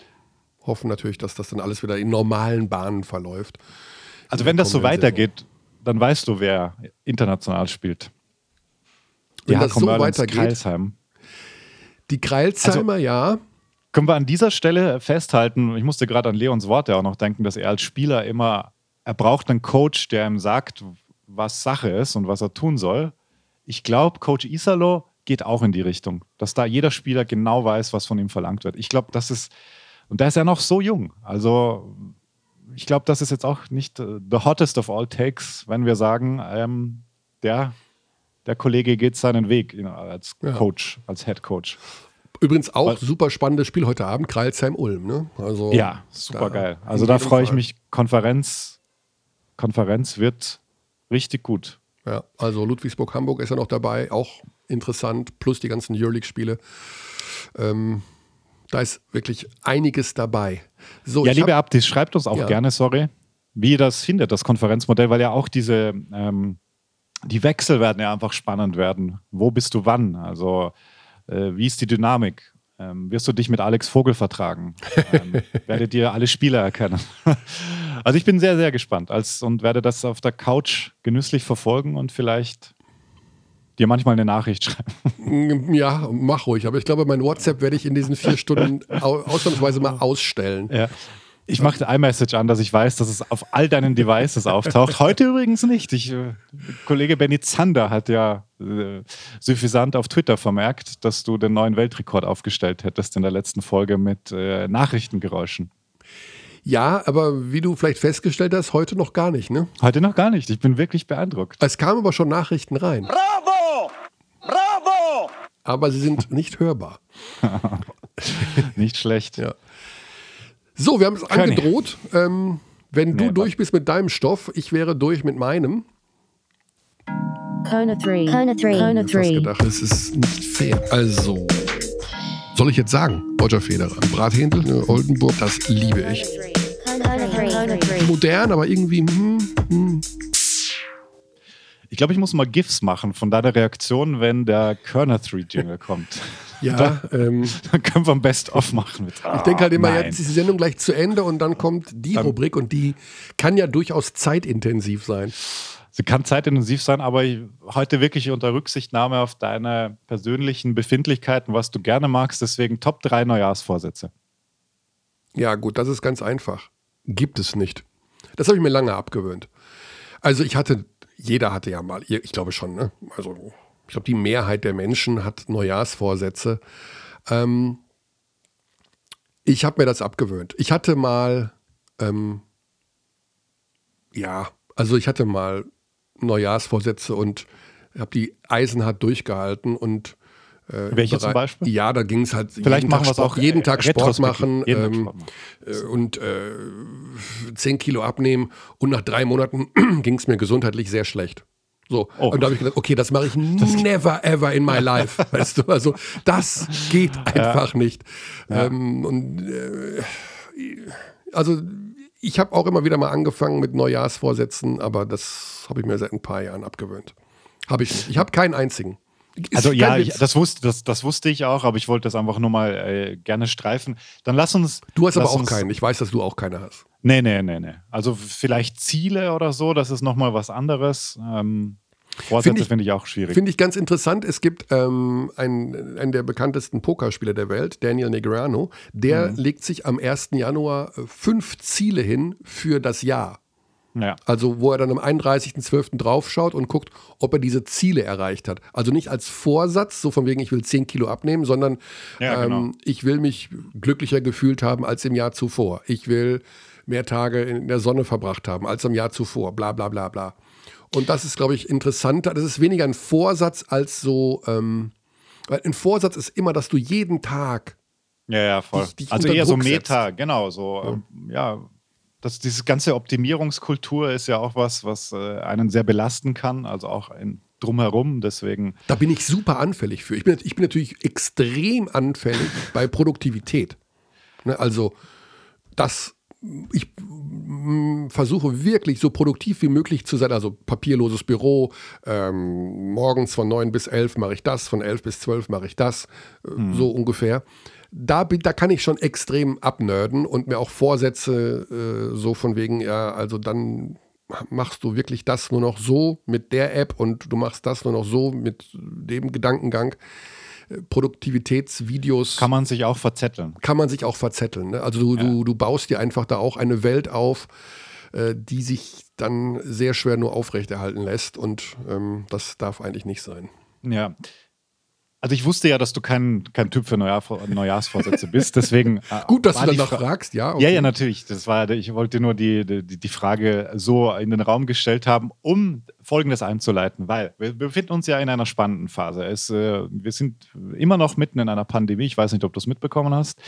Hoffen natürlich, dass das dann alles wieder in normalen Bahnen verläuft. also wenn das so weitergeht, dann weißt du, wer international spielt. Wenn das Hakon so weitergeht, Kreilsheim. die Kreilsheimer, ja. Können wir an dieser Stelle festhalten, ich musste gerade an Leons Worte auch noch denken, dass er als Spieler immer, er braucht einen Coach, der ihm sagt, was Sache ist und was er tun soll. Ich glaube, Coach Isalo geht auch in die Richtung, dass da jeder Spieler genau weiß, was von ihm verlangt wird. Ich glaube, das ist, und da ist er noch so jung. Also ich glaube, das ist jetzt auch nicht äh, the hottest of all takes, wenn wir sagen, ähm, der, der Kollege geht seinen Weg als Ja. Coach, als Head Coach. Übrigens auch Was- super spannendes Spiel heute Abend, Kreilsheim-Ulm. Ne? Also, Ja, super geil. Also da freue ich mich. Konferenz, Konferenz wird richtig gut. Ja, also Ludwigsburg-Hamburg ist ja noch dabei, auch interessant, plus die ganzen Euroleague-Spiele. Ähm, da ist wirklich einiges dabei. So, ja, liebe Abdis, schreibt uns auch Ja. gerne, sorry, wie ihr das findet, das Konferenzmodell, weil ja auch diese, ähm, die Wechsel werden ja einfach spannend werden. Wo bist du wann? Also, äh, wie ist die Dynamik? Ähm, wirst du dich mit Alex Vogel vertragen? Ähm, [laughs] werdet ihr alle Spieler erkennen? [laughs] also ich bin sehr, sehr gespannt als, und werde das auf der Couch genüsslich verfolgen und vielleicht dir manchmal eine Nachricht schreiben. ja, mach ruhig. Aber ich glaube, mein WhatsApp werde ich in diesen vier Stunden au ausnahmsweise mal ausstellen. Ja. Ich mache iMessage an, dass ich weiß, dass es auf all deinen Devices auftaucht. Heute übrigens nicht. Ich, äh, Kollege Benny Zander hat ja äh, suffisant auf Twitter vermerkt, dass du den neuen Weltrekord aufgestellt hättest in der letzten Folge mit äh, Nachrichtengeräuschen. Ja, aber wie du vielleicht festgestellt hast, heute noch gar nicht. Ne? Heute noch gar nicht. Ich bin wirklich beeindruckt. Es kamen aber schon Nachrichten rein, Bravo! Bravo! aber sie sind nicht hörbar. [laughs] Nicht schlecht. Ja. So, wir haben es angedroht. Ähm, wenn du Nee, durch bist mit deinem Stoff, ich wäre durch mit meinem. Kona 3. Kona 3. Kona Fast 3. gedacht, das ist nicht fair. Also, soll ich jetzt sagen, Roger Federer, Brathändel, Oldenburg, das liebe ich. Modern, aber irgendwie, hm, hm. Ich glaube, ich muss mal GIFs machen von deiner Reaktion, wenn der Körner 3 Jingle kommt. ja, ähm, [laughs] Dann können wir ein Best-of machen. Mit, ich denke halt immer, Nein. jetzt ist die Sendung gleich zu Ende und dann kommt die Rubrik und die kann ja durchaus zeitintensiv sein. Sie kann zeitintensiv sein, aber ich, heute wirklich unter Rücksichtnahme auf deine persönlichen Befindlichkeiten, was du gerne magst. Deswegen Top 3 Neujahrsvorsätze. Ja, gut, das ist ganz einfach. Gibt es nicht. Das habe ich mir lange abgewöhnt. Also ich hatte, jeder hatte ja mal, ich glaube schon, ne? Also ich glaube, die Mehrheit der Menschen hat Neujahrsvorsätze. Ähm, ich habe mir das abgewöhnt. Ich hatte mal, ähm, ja, also ich hatte mal Neujahrsvorsätze und habe die eisenhart durchgehalten und äh, Welche zum Beispiel? Ja, da ging es halt Vielleicht jeden machen Tag Sport, auch jeden äh, Tag Sport machen. Jeden Tag ähm, Sport machen. äh, und äh, 10 Kilo abnehmen und nach drei Monaten [clears throat] ging es mir gesundheitlich sehr schlecht. So, Oh. und da habe ich gedacht, okay, das mache ich [laughs] never ever in my life. [laughs] Weißt du, also das geht einfach nicht. Ähm, und äh, also ich habe auch immer wieder mal angefangen mit Neujahrsvorsätzen, aber das habe ich mir seit ein paar Jahren abgewöhnt. Habe ich nicht. Ich habe keinen einzigen. Also ja, ich, das, wusste, das, das wusste ich auch, aber ich wollte das einfach nur mal äh, gerne streifen. Dann lass uns. du hast aber auch uns, keinen. Ich weiß, dass du auch keine hast. Nee, nee, nee, nee. Also vielleicht Ziele oder so, das ist nochmal was anderes. Ähm, Find Vorsätze ich- finde ich auch schwierig. Finde ich ganz interessant. Es gibt ähm, einen, einen der bekanntesten Pokerspieler der Welt, Daniel Negreanu, der Mhm. legt sich am 1. Januar äh, fünf Ziele hin für das Jahr. Ja. Also wo er dann am 31.12. draufschaut und guckt, ob er diese Ziele erreicht hat. Also nicht als Vorsatz, so von wegen, ich will 10 Kilo abnehmen, sondern Ja, genau. ähm, ich will mich glücklicher gefühlt haben als im Jahr zuvor. Ich will mehr Tage in der Sonne verbracht haben als im Jahr zuvor. Bla bla bla bla. Und das ist, glaube ich, interessanter. Das ist weniger ein Vorsatz als so. Ähm, weil ein Vorsatz ist immer, dass du jeden Tag Ja, ja, voll. dich- dich also eher so Druck Meta, genau, so, ähm, ja. Das, diese ganze Optimierungskultur ist ja auch was, was äh, einen sehr belasten kann, also auch ein drumherum. Deswegen, Da bin ich super anfällig für. Ich bin, ich bin natürlich extrem anfällig [laughs] bei Produktivität. Ne, also, das, ich mh, versuche wirklich so produktiv wie möglich zu sein. Also papierloses Büro, ähm, morgens von 9 bis 11 mache ich das, von 11 bis 12 mache ich das, äh, so ungefähr. Da, bin- da kann ich schon extrem abnörden und mir auch Vorsätze äh, so von wegen, ja, also dann machst du wirklich das nur noch so mit der App und du machst das nur noch so mit dem Gedankengang. Äh, Produktivitätsvideos Kann man sich auch verzetteln. kann man sich auch verzetteln. Ne? Also du, du, du baust dir einfach da auch eine Welt auf, äh, die sich dann sehr schwer nur aufrechterhalten lässt und ähm, das darf eigentlich nicht sein. Ja. Also ich wusste ja, dass du kein, kein Typ für Neujahr, Neujahrsvorsätze bist, deswegen. [laughs] äh, Gut, dass du danach Fra- fragst, ja. Ja, ja, natürlich. Das war, ich wollte nur die, die, die Frage so in den Raum gestellt haben, um Folgendes einzuleiten, weil wir befinden uns ja in einer spannenden Phase. Es, äh, wir sind immer noch mitten in einer Pandemie. Ich weiß nicht, ob du es mitbekommen hast.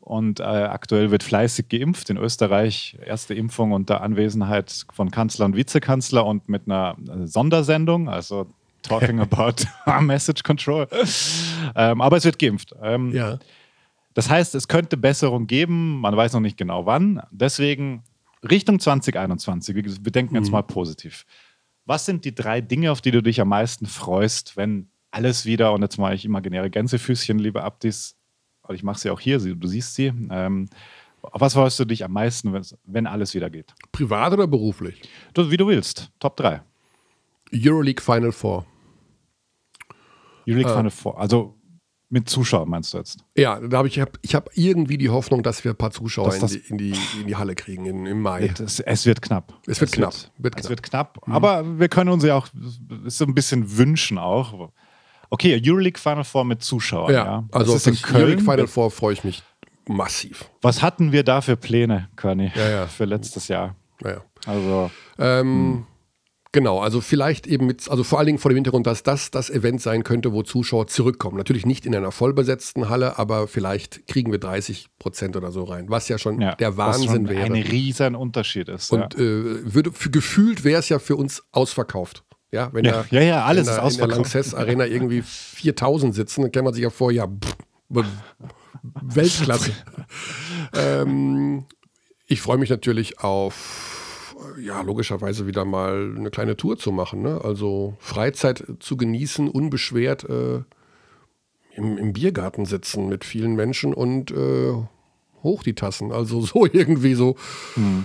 Und äh, aktuell wird fleißig geimpft. In Österreich erste Impfung unter Anwesenheit von Kanzler und Vizekanzler und mit einer äh, Sondersendung, also talking [laughs] about Message Control. ähm, aber es wird geimpft. Ähm, Ja. das heißt, es könnte Besserung geben, man weiß noch nicht genau wann. Deswegen Richtung 2021, wir denken jetzt mal positiv. Was sind die drei Dinge, auf die du dich am meisten freust, wenn alles wieder, und jetzt mache ich imaginäre Gänsefüßchen, liebe Abdis, aber ich mache sie auch hier, du siehst sie. Ähm, auf was freust du dich am meisten, wenn alles wieder geht? Privat oder beruflich? Du, wie du willst. Top 3. Euroleague Final Four. Euroleague Final Four. Also mit Zuschauern meinst du jetzt? Ja, da habe ich, hab, ich hab irgendwie die Hoffnung, dass wir ein paar Zuschauer Dass in das- die, in, die, in die Halle kriegen in, im Mai. Es, es wird knapp. Es wird knapp. Wird es knapp. wird knapp. Aber wir können uns ja auch so ein bisschen wünschen auch. Okay, Euroleague Final Four mit Zuschauern. Ja, Ja, also das ist in das Euroleague Köln. Final Four freue ich mich massiv. Was hatten wir da für Pläne, Körny, Ja, ja. für letztes Jahr? Naja. Also Ähm, Genau, also vielleicht eben mit, also vor allen Dingen vor dem Hintergrund, dass das das Event sein könnte, wo Zuschauer zurückkommen. Natürlich nicht in einer vollbesetzten Halle, aber vielleicht kriegen wir 30 Prozent oder so rein, was ja schon ja, der was Wahnsinn schon wäre. ein riesen Unterschied ist. Und ja. äh, würde, für, gefühlt wäre es ja für uns ausverkauft. Ja, wenn Ja, da ja, ja, alles ist der, ausverkauft. In der Lanxess Arena irgendwie [laughs] 4000 sitzen, dann kann man sich ja vor, ja, pff, Weltklasse. [laughs] ähm, ich freue mich natürlich auf, ja, logischerweise wieder mal eine kleine Tour zu machen. Ne? Also Freizeit zu genießen, unbeschwert äh, im, im Biergarten sitzen mit vielen Menschen und äh, hoch die Tassen. Also [laughs] so irgendwie so.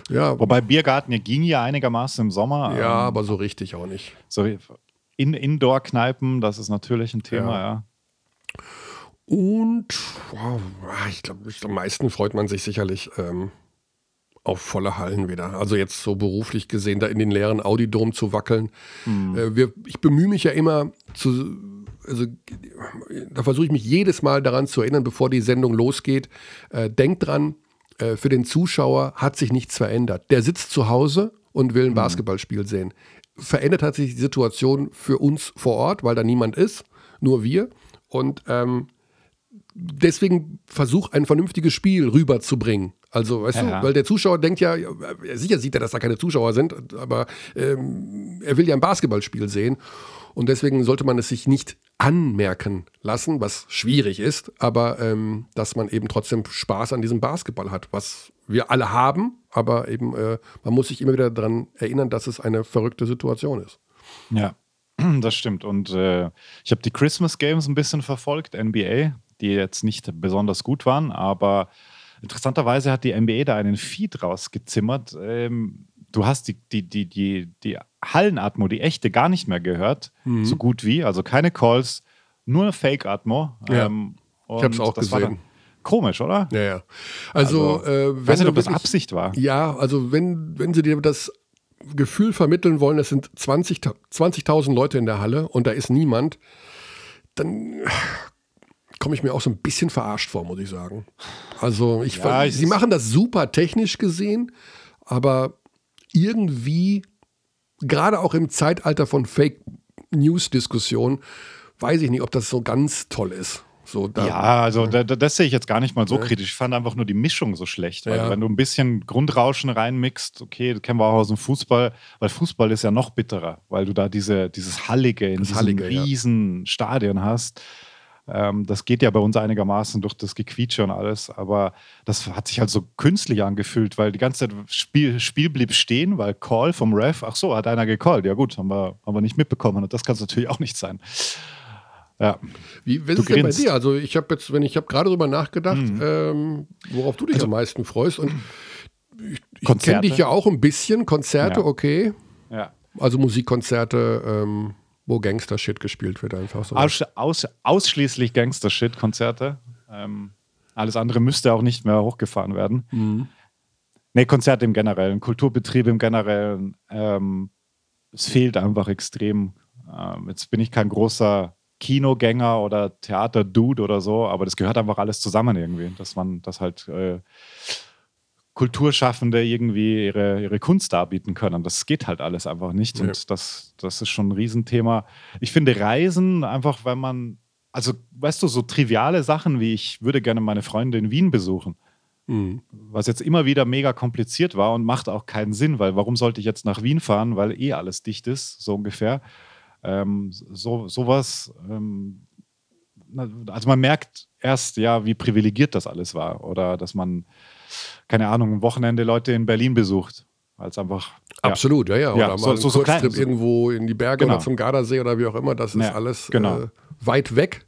Ja, Wobei Biergarten ja ging ja einigermaßen im Sommer. ja, Ähm, aber so richtig auch nicht. so in Indoor-Kneipen, das ist natürlich ein Thema, Ja. ja. Und wow, ich glaube, am meisten freut man sich sicherlich ähm, auf volle Hallen wieder. Also jetzt so beruflich gesehen, da in den leeren Audidom zu wackeln. Äh, wir, ich bemühe mich ja immer zu, also da versuche ich mich jedes Mal daran zu erinnern, bevor die Sendung losgeht. Äh, denkt dran, äh, für den Zuschauer hat sich nichts verändert. Der sitzt zu Hause und will ein Basketballspiel sehen. Verändert hat sich die Situation für uns vor Ort, weil da niemand ist, nur wir. Und ähm, deswegen versuch ein vernünftiges Spiel rüberzubringen. Also, weißt Ja. du, weil der Zuschauer denkt ja, sicher sieht er, dass da keine Zuschauer sind, aber ähm, er will ja ein Basketballspiel sehen. Und deswegen sollte man es sich nicht anmerken lassen, was schwierig ist, aber ähm, dass man eben trotzdem Spaß an diesem Basketball hat, was wir alle haben, aber eben äh, man muss sich immer wieder daran erinnern, dass es eine verrückte Situation ist. Ja, [clears throat] das stimmt. Und äh, ich habe die Christmas Games ein bisschen verfolgt, NBA, die jetzt nicht besonders gut waren, aber interessanterweise hat die NBA da einen Feed rausgezimmert. Ähm, du hast die, die, die, die, die Hallenatmo, die echte, gar nicht mehr gehört, Mhm. so gut wie, also keine Calls, nur Fake-Atmo. Ja. Ähm, Ich hab's und auch gesehen. Komisch, oder? Ja, ja. Also, Also, äh, Ich weiß nicht, du ob das Absicht war. Ja, also wenn, wenn sie dir das Gefühl vermitteln wollen, es sind 20 ta- 20.000 Leute in der Halle und da ist niemand, dann komme ich mir auch so ein bisschen verarscht vor, muss ich sagen. Also ich, Ja, sie machen das super technisch gesehen, aber irgendwie, gerade auch im Zeitalter von Fake News-Diskussionen, weiß ich nicht, ob das so ganz toll ist. So, Ja, also da, da, das sehe ich jetzt gar nicht mal so kritisch. Ich fand einfach nur die Mischung so schlecht. Weil Ja. wenn du ein bisschen Grundrauschen reinmixst, okay, das kennen wir auch aus dem Fußball, weil Fußball ist ja noch bitterer, weil du da diese, dieses Hallige in Das diesem Hallige, ja. riesen Stadion hast. Ähm, das geht ja bei uns einigermaßen durch das Gequietsche und alles, aber das hat sich halt so künstlich angefühlt, weil die ganze Zeit Spiel, Spiel blieb stehen, weil Call vom Ref, ach so, hat einer gecallt. Ja gut, haben wir, haben wir nicht mitbekommen und das kann es natürlich auch nicht sein. Ja. Wie, was Du ist denn bei dir? Also ich habe jetzt, wenn ich habe gerade drüber nachgedacht, ähm, worauf du dich am meisten freust und ich, ich kenne dich ja auch ein bisschen, Konzerte, Ja. okay, ja. also Musikkonzerte, ähm, wo Gangster-Shit gespielt wird einfach so. Aus, aus, ausschließlich Gangster-Shit-Konzerte. Ähm, alles andere müsste auch nicht mehr hochgefahren werden. Mhm. Nee, Konzerte im Generellen, Kulturbetrieb im Generellen. Ähm, es fehlt einfach extrem. Ähm, jetzt bin ich kein großer Kinogänger oder Theater-Dude oder so, aber das gehört einfach alles zusammen irgendwie, dass man das halt äh, Kulturschaffende irgendwie ihre, ihre Kunst darbieten können. Das geht halt alles einfach nicht Ja. und das, das ist schon ein Riesenthema. Ich finde Reisen einfach, wenn man, also weißt du, so triviale Sachen wie ich würde gerne meine Freunde in Wien besuchen Mhm. was jetzt immer wieder mega kompliziert war und macht auch keinen Sinn, weil warum sollte ich jetzt nach Wien fahren, weil eh alles dicht ist, so ungefähr. Ähm, so sowas, ähm, also man merkt erst ja, wie privilegiert das alles war oder dass man, keine Ahnung, am Wochenende Leute in Berlin besucht, weil es einfach ja, Absolut, ja, ja. Oder Ja, mal so- einen so- so Kurztrip klein- irgendwo in die Berge Genau. oder zum Gardasee oder wie auch immer, das ist Ja, alles genau. äh, weit weg,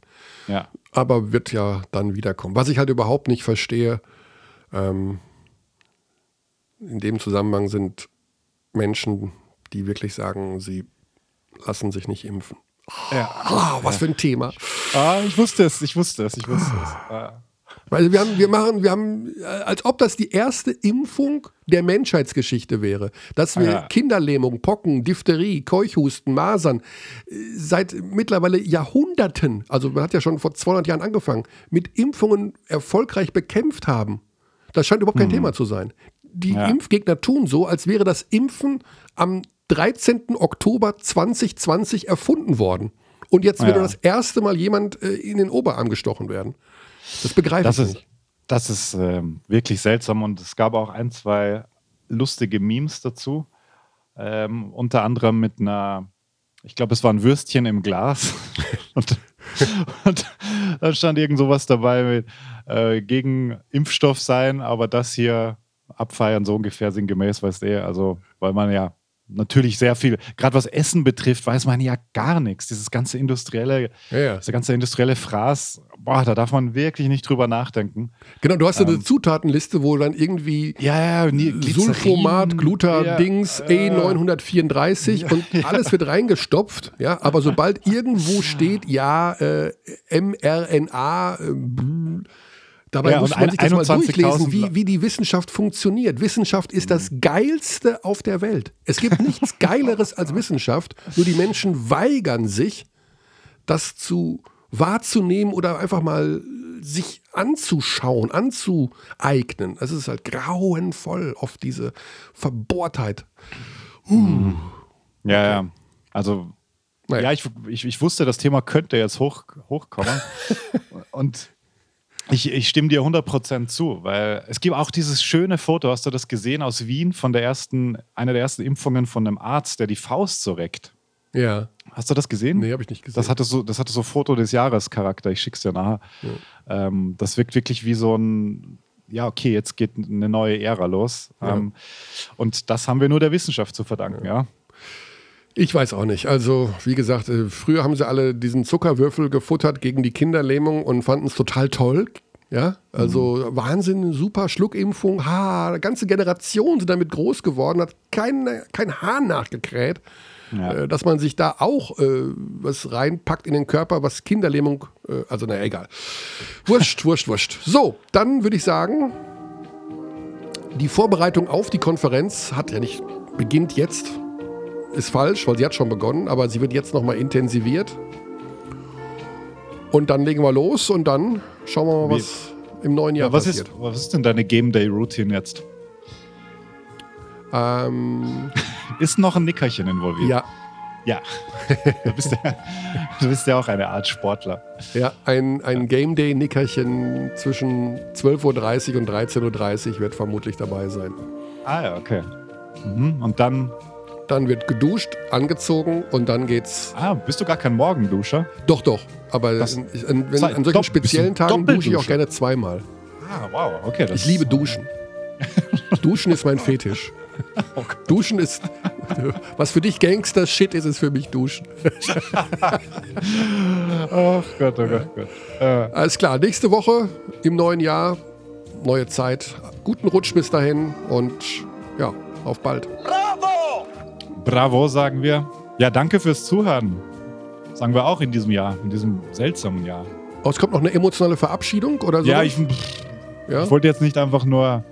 ja, aber wird ja dann wiederkommen. Was ich halt überhaupt nicht verstehe, ähm, in dem Zusammenhang sind Menschen, die wirklich sagen, sie lassen sich nicht impfen. ja. Ah, was für ein Thema. Ah, ich wusste es, ich wusste es, ich wusste es. Ah. Weil wir haben, wir machen, wir haben, äh, als ob das die erste Impfung der Menschheitsgeschichte wäre. Dass wir Ja. Kinderlähmung, Pocken, Diphtherie, Keuchhusten, Masern äh, seit mittlerweile Jahrhunderten, also man hat ja schon vor 200 Jahren angefangen, mit Impfungen erfolgreich bekämpft haben. Das scheint überhaupt kein Thema zu sein. Die. Ja. Impfgegner tun so, als wäre das Impfen am 13. Oktober 2020 erfunden worden. Und jetzt würde Ja. das erste Mal jemand äh, in den Oberarm gestochen werden. Das begreife Das ich ist, nicht. das ist ähm, wirklich seltsam und es gab auch ein, zwei lustige Memes dazu. Ähm, unter anderem mit einer, ich glaube, es war ein Würstchen im Glas. [laughs] und, und dann stand irgend sowas dabei mit äh, gegen Impfstoff sein, aber das hier abfeiern, so ungefähr sinngemäß, weißt du, also, weil man ja natürlich sehr viel, gerade was Essen betrifft, weiß man ja gar nichts. Dieses ganze industrielle, Ja, ja. dieser ganze industrielle Fraß, boah, da darf man wirklich nicht drüber nachdenken. Genau, du hast ja Ähm. eine Zutatenliste, wo dann irgendwie Ja, ja, nie, Sulfomat, Gluta, ja, Dings, äh, E934 und [laughs] alles wird reingestopft, ja, aber sobald irgendwo steht, ja, äh, mRNA, äh, dabei Ja, muss man sich das mal 21.000 durchlesen, wie, wie die Wissenschaft funktioniert. Wissenschaft ist das Geilste auf der Welt. Es gibt nichts [laughs] Geileres als Wissenschaft, nur die Menschen weigern sich, das zu wahrzunehmen oder einfach mal sich anzuschauen, anzueignen. Es ist halt grauenvoll, oft diese Verbohrtheit. Ja, ja. Also, Naja. ja, ich, ich, ich wusste, das Thema könnte jetzt hoch, hochkommen. [laughs] und ich, ich stimme dir 100% zu, weil es gibt auch dieses schöne Foto, hast du das gesehen aus Wien von der ersten, einer der ersten Impfungen von einem Arzt, der die Faust so reckt. Ja, Hast du das gesehen? nee, habe ich nicht gesehen. Das hatte so, das hatte so Foto des Jahres Charakter. Ich schick's dir nachher. Ähm, das wirkt wirklich wie so ein, ja, okay, jetzt geht eine neue Ära los. Ja. Ähm, und das haben wir nur der Wissenschaft zu verdanken, ja. Ich weiß auch nicht. Also, wie gesagt, äh, früher haben sie alle diesen Zuckerwürfel gefuttert gegen die Kinderlähmung und fanden es total toll. Ja, also Wahnsinn, super Schluckimpfung. Ha, eine ganze Generation sind damit groß geworden, hat kein, kein Hahn nachgekräht, Ja. äh, dass man sich da auch äh, was reinpackt in den Körper, was Kinderlähmung, äh, also naja, egal. Wurscht, wurscht, wurscht. So, dann würde ich sagen, die Vorbereitung auf die Konferenz hat ja nicht, beginnt jetzt, ist falsch, weil sie hat schon begonnen, aber sie wird jetzt nochmal intensiviert. Und dann legen wir los und dann schauen wir mal, Wie- was im neuen Jahr Ja, was, passiert. ist, was ist denn deine Game Day Routine jetzt? Ähm, [laughs] Ist noch ein Nickerchen involviert? ja, Ja. [laughs] Du bist ja, du bist ja auch eine Art Sportler. ja, ein, ein Game Day Nickerchen zwischen 12.30 Uhr und 13.30 Uhr wird vermutlich dabei sein. Ah ja, okay. Mhm. Und dann dann wird geduscht, angezogen und dann geht's. Ah, bist du gar kein Morgenduscher? Doch, doch. Aber Das- an, an, wenn, an solchen speziellen Tagen dusche ich auch gerne zweimal. Ah, wow, okay. Das Ich liebe Duschen. [laughs] Duschen ist mein Fetisch. Duschen ist. Was für dich Gangster-Shit ist, ist für mich Duschen. [laughs] Ach Gott, oh Gott, Gott. Äh, Alles klar, nächste Woche im neuen Jahr, neue Zeit. Guten Rutsch bis dahin und ja, auf bald. Bravo! sagen wir. Ja, danke fürs Zuhören. Sagen wir auch in diesem Jahr, in diesem seltsamen Jahr. Oh, es kommt noch eine emotionale Verabschiedung oder so? Ja, ich, ja? ich wollte jetzt nicht einfach nur.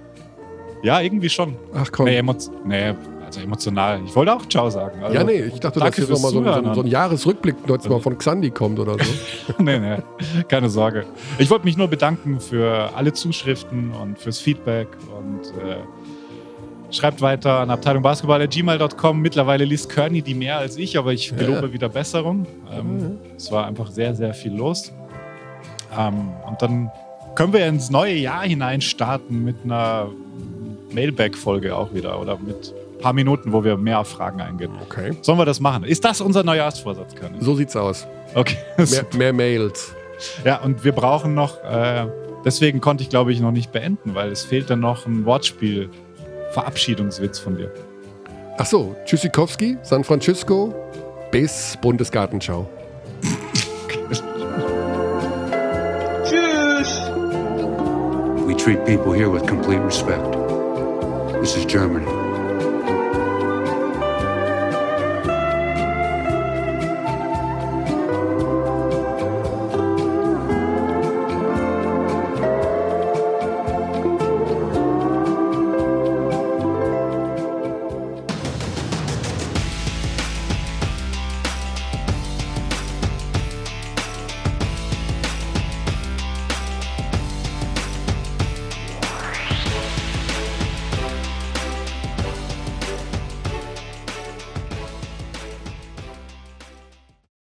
Ja, irgendwie schon. Ach komm. Nee, emo nee, also emotional. Ich wollte auch Ciao sagen. Also, ja, nee, ich dachte, dass fürs nochmal so, ein- so, ein- Zuhören. so ein Jahresrückblick jetzt mal von Xandi kommt oder so. [laughs] nee, nee, keine Sorge. Ich wollte mich nur bedanken für alle Zuschriften und fürs Feedback und äh, schreibt weiter an abteilungbasketball.gmail.com. Mittlerweile liest Kearney die mehr als ich, aber ich gelobe wieder Besserung. Ähm, Es war einfach sehr, sehr viel los. Ähm, und dann können wir ins neue Jahr hinein starten mit einer Mailback-Folge auch wieder oder mit ein paar Minuten, wo wir mehr auf Fragen eingehen. Okay. Sollen wir das machen? Ist das unser Neujahrsvorsatz, Kearney? So sieht's aus. Okay. Mehr, mehr Mails. Ja, und wir brauchen noch, äh, deswegen konnte ich glaube ich noch nicht beenden, weil es fehlt dann noch ein Wortspiel. Verabschiedungswitz von dir. Ach so, Tschüssikowski, San Francisco, bis Bundesgartenschau. Tschüss! We treat people here with complete respect. This is Germany.